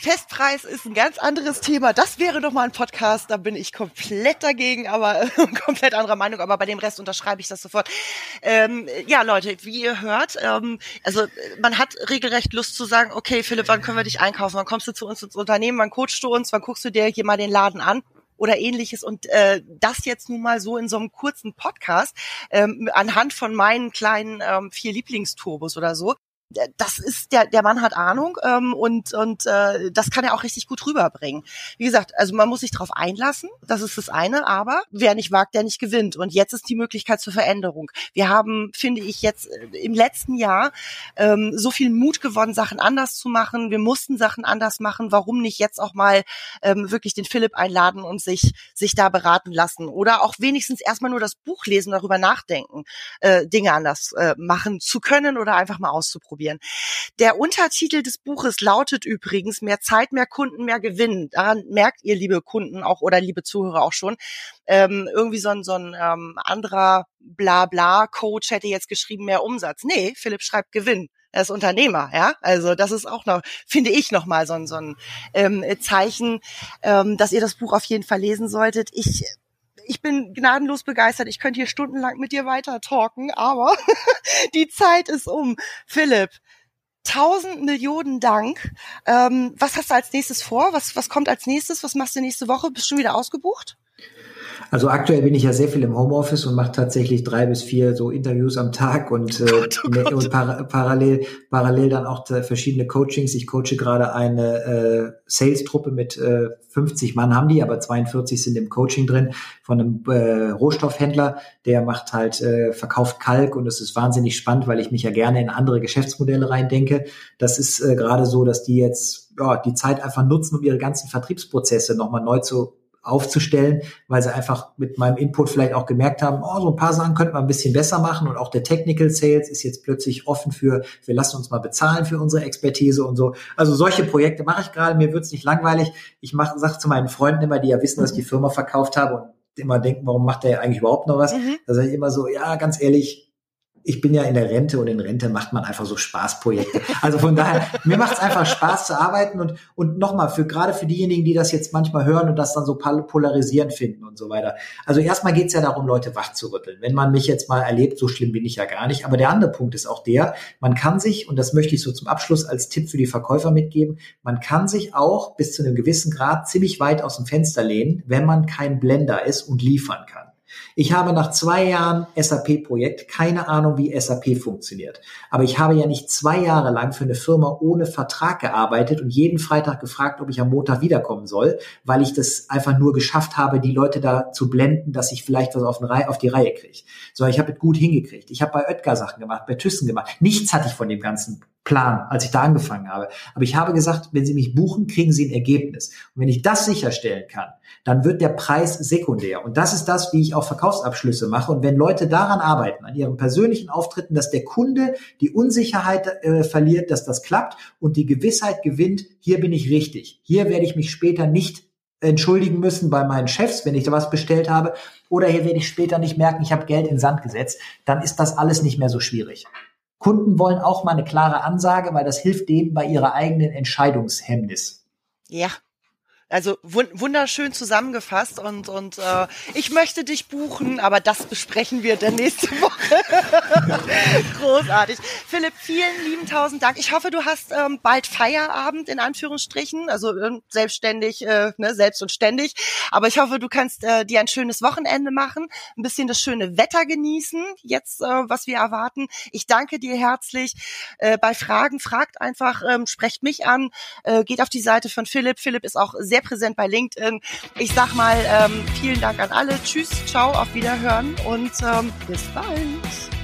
Festpreis ist ein ganz anderes Thema. Das wäre doch mal ein Podcast. Da bin ich komplett dagegen, aber komplett anderer Meinung. Aber bei dem Rest unterschreibe ich das sofort. Ähm, ja, Leute, wie ihr hört, ähm, also man hat regelrecht Lust zu sagen, okay, Philipp, wann können wir dich einkaufen? Wann kommst du zu uns ins Unternehmen? Wann coachst du uns? Wann guckst du dir hier mal den Laden an? oder ähnliches und äh, das jetzt nun mal so in so einem kurzen Podcast ähm, anhand von meinen kleinen ähm, vier Lieblingsturbos oder so das ist der der Mann hat Ahnung ähm, und und äh, das kann er auch richtig gut rüberbringen. Wie gesagt, also man muss sich darauf einlassen, das ist das eine, aber wer nicht wagt, der nicht gewinnt und jetzt ist die Möglichkeit zur Veränderung. Wir haben, finde ich, jetzt äh, im letzten Jahr ähm, so viel Mut gewonnen, Sachen anders zu machen. Wir mussten Sachen anders machen. Warum nicht jetzt auch mal ähm, wirklich den Philipp einladen und sich sich da beraten lassen oder auch wenigstens erstmal nur das Buch lesen, darüber nachdenken, äh, Dinge anders äh, machen zu können oder einfach mal auszuprobieren ausprobieren. Der Untertitel des Buches lautet übrigens Mehr Zeit, mehr Kunden, mehr Gewinn. Daran merkt ihr, liebe Kunden auch oder liebe Zuhörer auch schon. Ähm, irgendwie so ein, so ein ähm, anderer Blabla-Coach hätte jetzt geschrieben, mehr Umsatz. Nee, Philipp schreibt Gewinn. Er ist Unternehmer, ja. Also das ist auch noch, finde ich, nochmal so ein, so ein ähm, Zeichen, ähm, dass ihr das Buch auf jeden Fall lesen solltet. Ich ich bin gnadenlos begeistert. Ich könnte hier stundenlang mit dir weiter talken, aber die Zeit ist um. Philipp, tausend Millionen Dank. Ähm, was hast du als nächstes vor? Was, was kommt als nächstes? Was machst du nächste Woche? Bist du schon wieder ausgebucht?
Also aktuell bin ich ja sehr viel im Homeoffice und mache tatsächlich drei bis vier so Interviews am Tag und, äh, oh ne, und par parallel, parallel dann auch verschiedene Coachings. Ich coache gerade eine äh, Sales-Truppe mit äh, 50 Mann haben die, aber 42 sind im Coaching drin von einem äh, Rohstoffhändler, der macht halt, äh, verkauft Kalk und es ist wahnsinnig spannend, weil ich mich ja gerne in andere Geschäftsmodelle reindenke. Das ist äh, gerade so, dass die jetzt ja, die Zeit einfach nutzen, um ihre ganzen Vertriebsprozesse nochmal neu zu aufzustellen, weil sie einfach mit meinem Input vielleicht auch gemerkt haben, oh, so ein paar Sachen könnte man ein bisschen besser machen und auch der Technical Sales ist jetzt plötzlich offen für, wir lassen uns mal bezahlen für unsere Expertise und so. Also solche Projekte mache ich gerade, mir wird's nicht langweilig. Ich mache sage zu meinen Freunden immer, die ja wissen, dass ich die Firma verkauft habe und immer denken, warum macht der eigentlich überhaupt noch was? Mhm. Da sage ich immer so, ja, ganz ehrlich, ich bin ja in der Rente und in Rente macht man einfach so Spaßprojekte. Also von daher, mir macht es einfach Spaß zu arbeiten und, und nochmal, für gerade für diejenigen, die das jetzt manchmal hören und das dann so polarisierend finden und so weiter. Also erstmal geht es ja darum, Leute wach zu rütteln. Wenn man mich jetzt mal erlebt, so schlimm bin ich ja gar nicht. Aber der andere Punkt ist auch der, man kann sich, und das möchte ich so zum Abschluss als Tipp für die Verkäufer mitgeben, man kann sich auch bis zu einem gewissen Grad ziemlich weit aus dem Fenster lehnen, wenn man kein Blender ist und liefern kann. Ich habe nach zwei Jahren SAP-Projekt keine Ahnung, wie SAP funktioniert. Aber ich habe ja nicht zwei Jahre lang für eine Firma ohne Vertrag gearbeitet und jeden Freitag gefragt, ob ich am Montag wiederkommen soll, weil ich das einfach nur geschafft habe, die Leute da zu blenden, dass ich vielleicht was auf, die Reihe kriege. So, ich habe es gut hingekriegt. Ich habe bei Oetker Sachen gemacht, bei Thyssen gemacht. Nichts hatte ich von dem ganzen Plan, als ich da angefangen habe. Aber ich habe gesagt, wenn Sie mich buchen, kriegen Sie ein Ergebnis. Und wenn ich das sicherstellen kann, dann wird der Preis sekundär. Und das ist das, wie ich auch Verkaufsabschlüsse mache. Und wenn Leute daran arbeiten, an ihren persönlichen Auftritten, dass der Kunde die Unsicherheit äh, verliert, dass das klappt und die Gewissheit gewinnt, hier bin ich richtig. Hier werde ich mich später nicht entschuldigen müssen bei meinen Chefs, wenn ich da was bestellt habe. Oder hier werde ich später nicht merken, ich habe Geld in Sand gesetzt. Dann ist das alles nicht mehr so schwierig. Kunden wollen auch mal eine klare Ansage, weil das hilft denen bei ihrer eigenen Entscheidungshemmnis.
Ja, also wunderschön zusammengefasst und und äh, ich möchte dich buchen, aber das besprechen wir dann nächste Woche. Großartig. Philipp, vielen lieben tausend Dank. Ich hoffe, du hast ähm, bald Feierabend in Anführungsstrichen, also äh, selbstständig, äh, ne, selbst und ständig. Aber ich hoffe, du kannst äh, dir ein schönes Wochenende machen, ein bisschen das schöne Wetter genießen, jetzt äh, was wir erwarten. Ich danke dir herzlich. Äh, bei Fragen fragt einfach, ähm, sprecht mich an, äh, geht auf die Seite von Philipp. Philipp ist auch sehr sehr präsent bei LinkedIn. Ich sag mal ähm, vielen Dank an alle. Tschüss, ciao, auf Wiederhören und ähm, bis bald.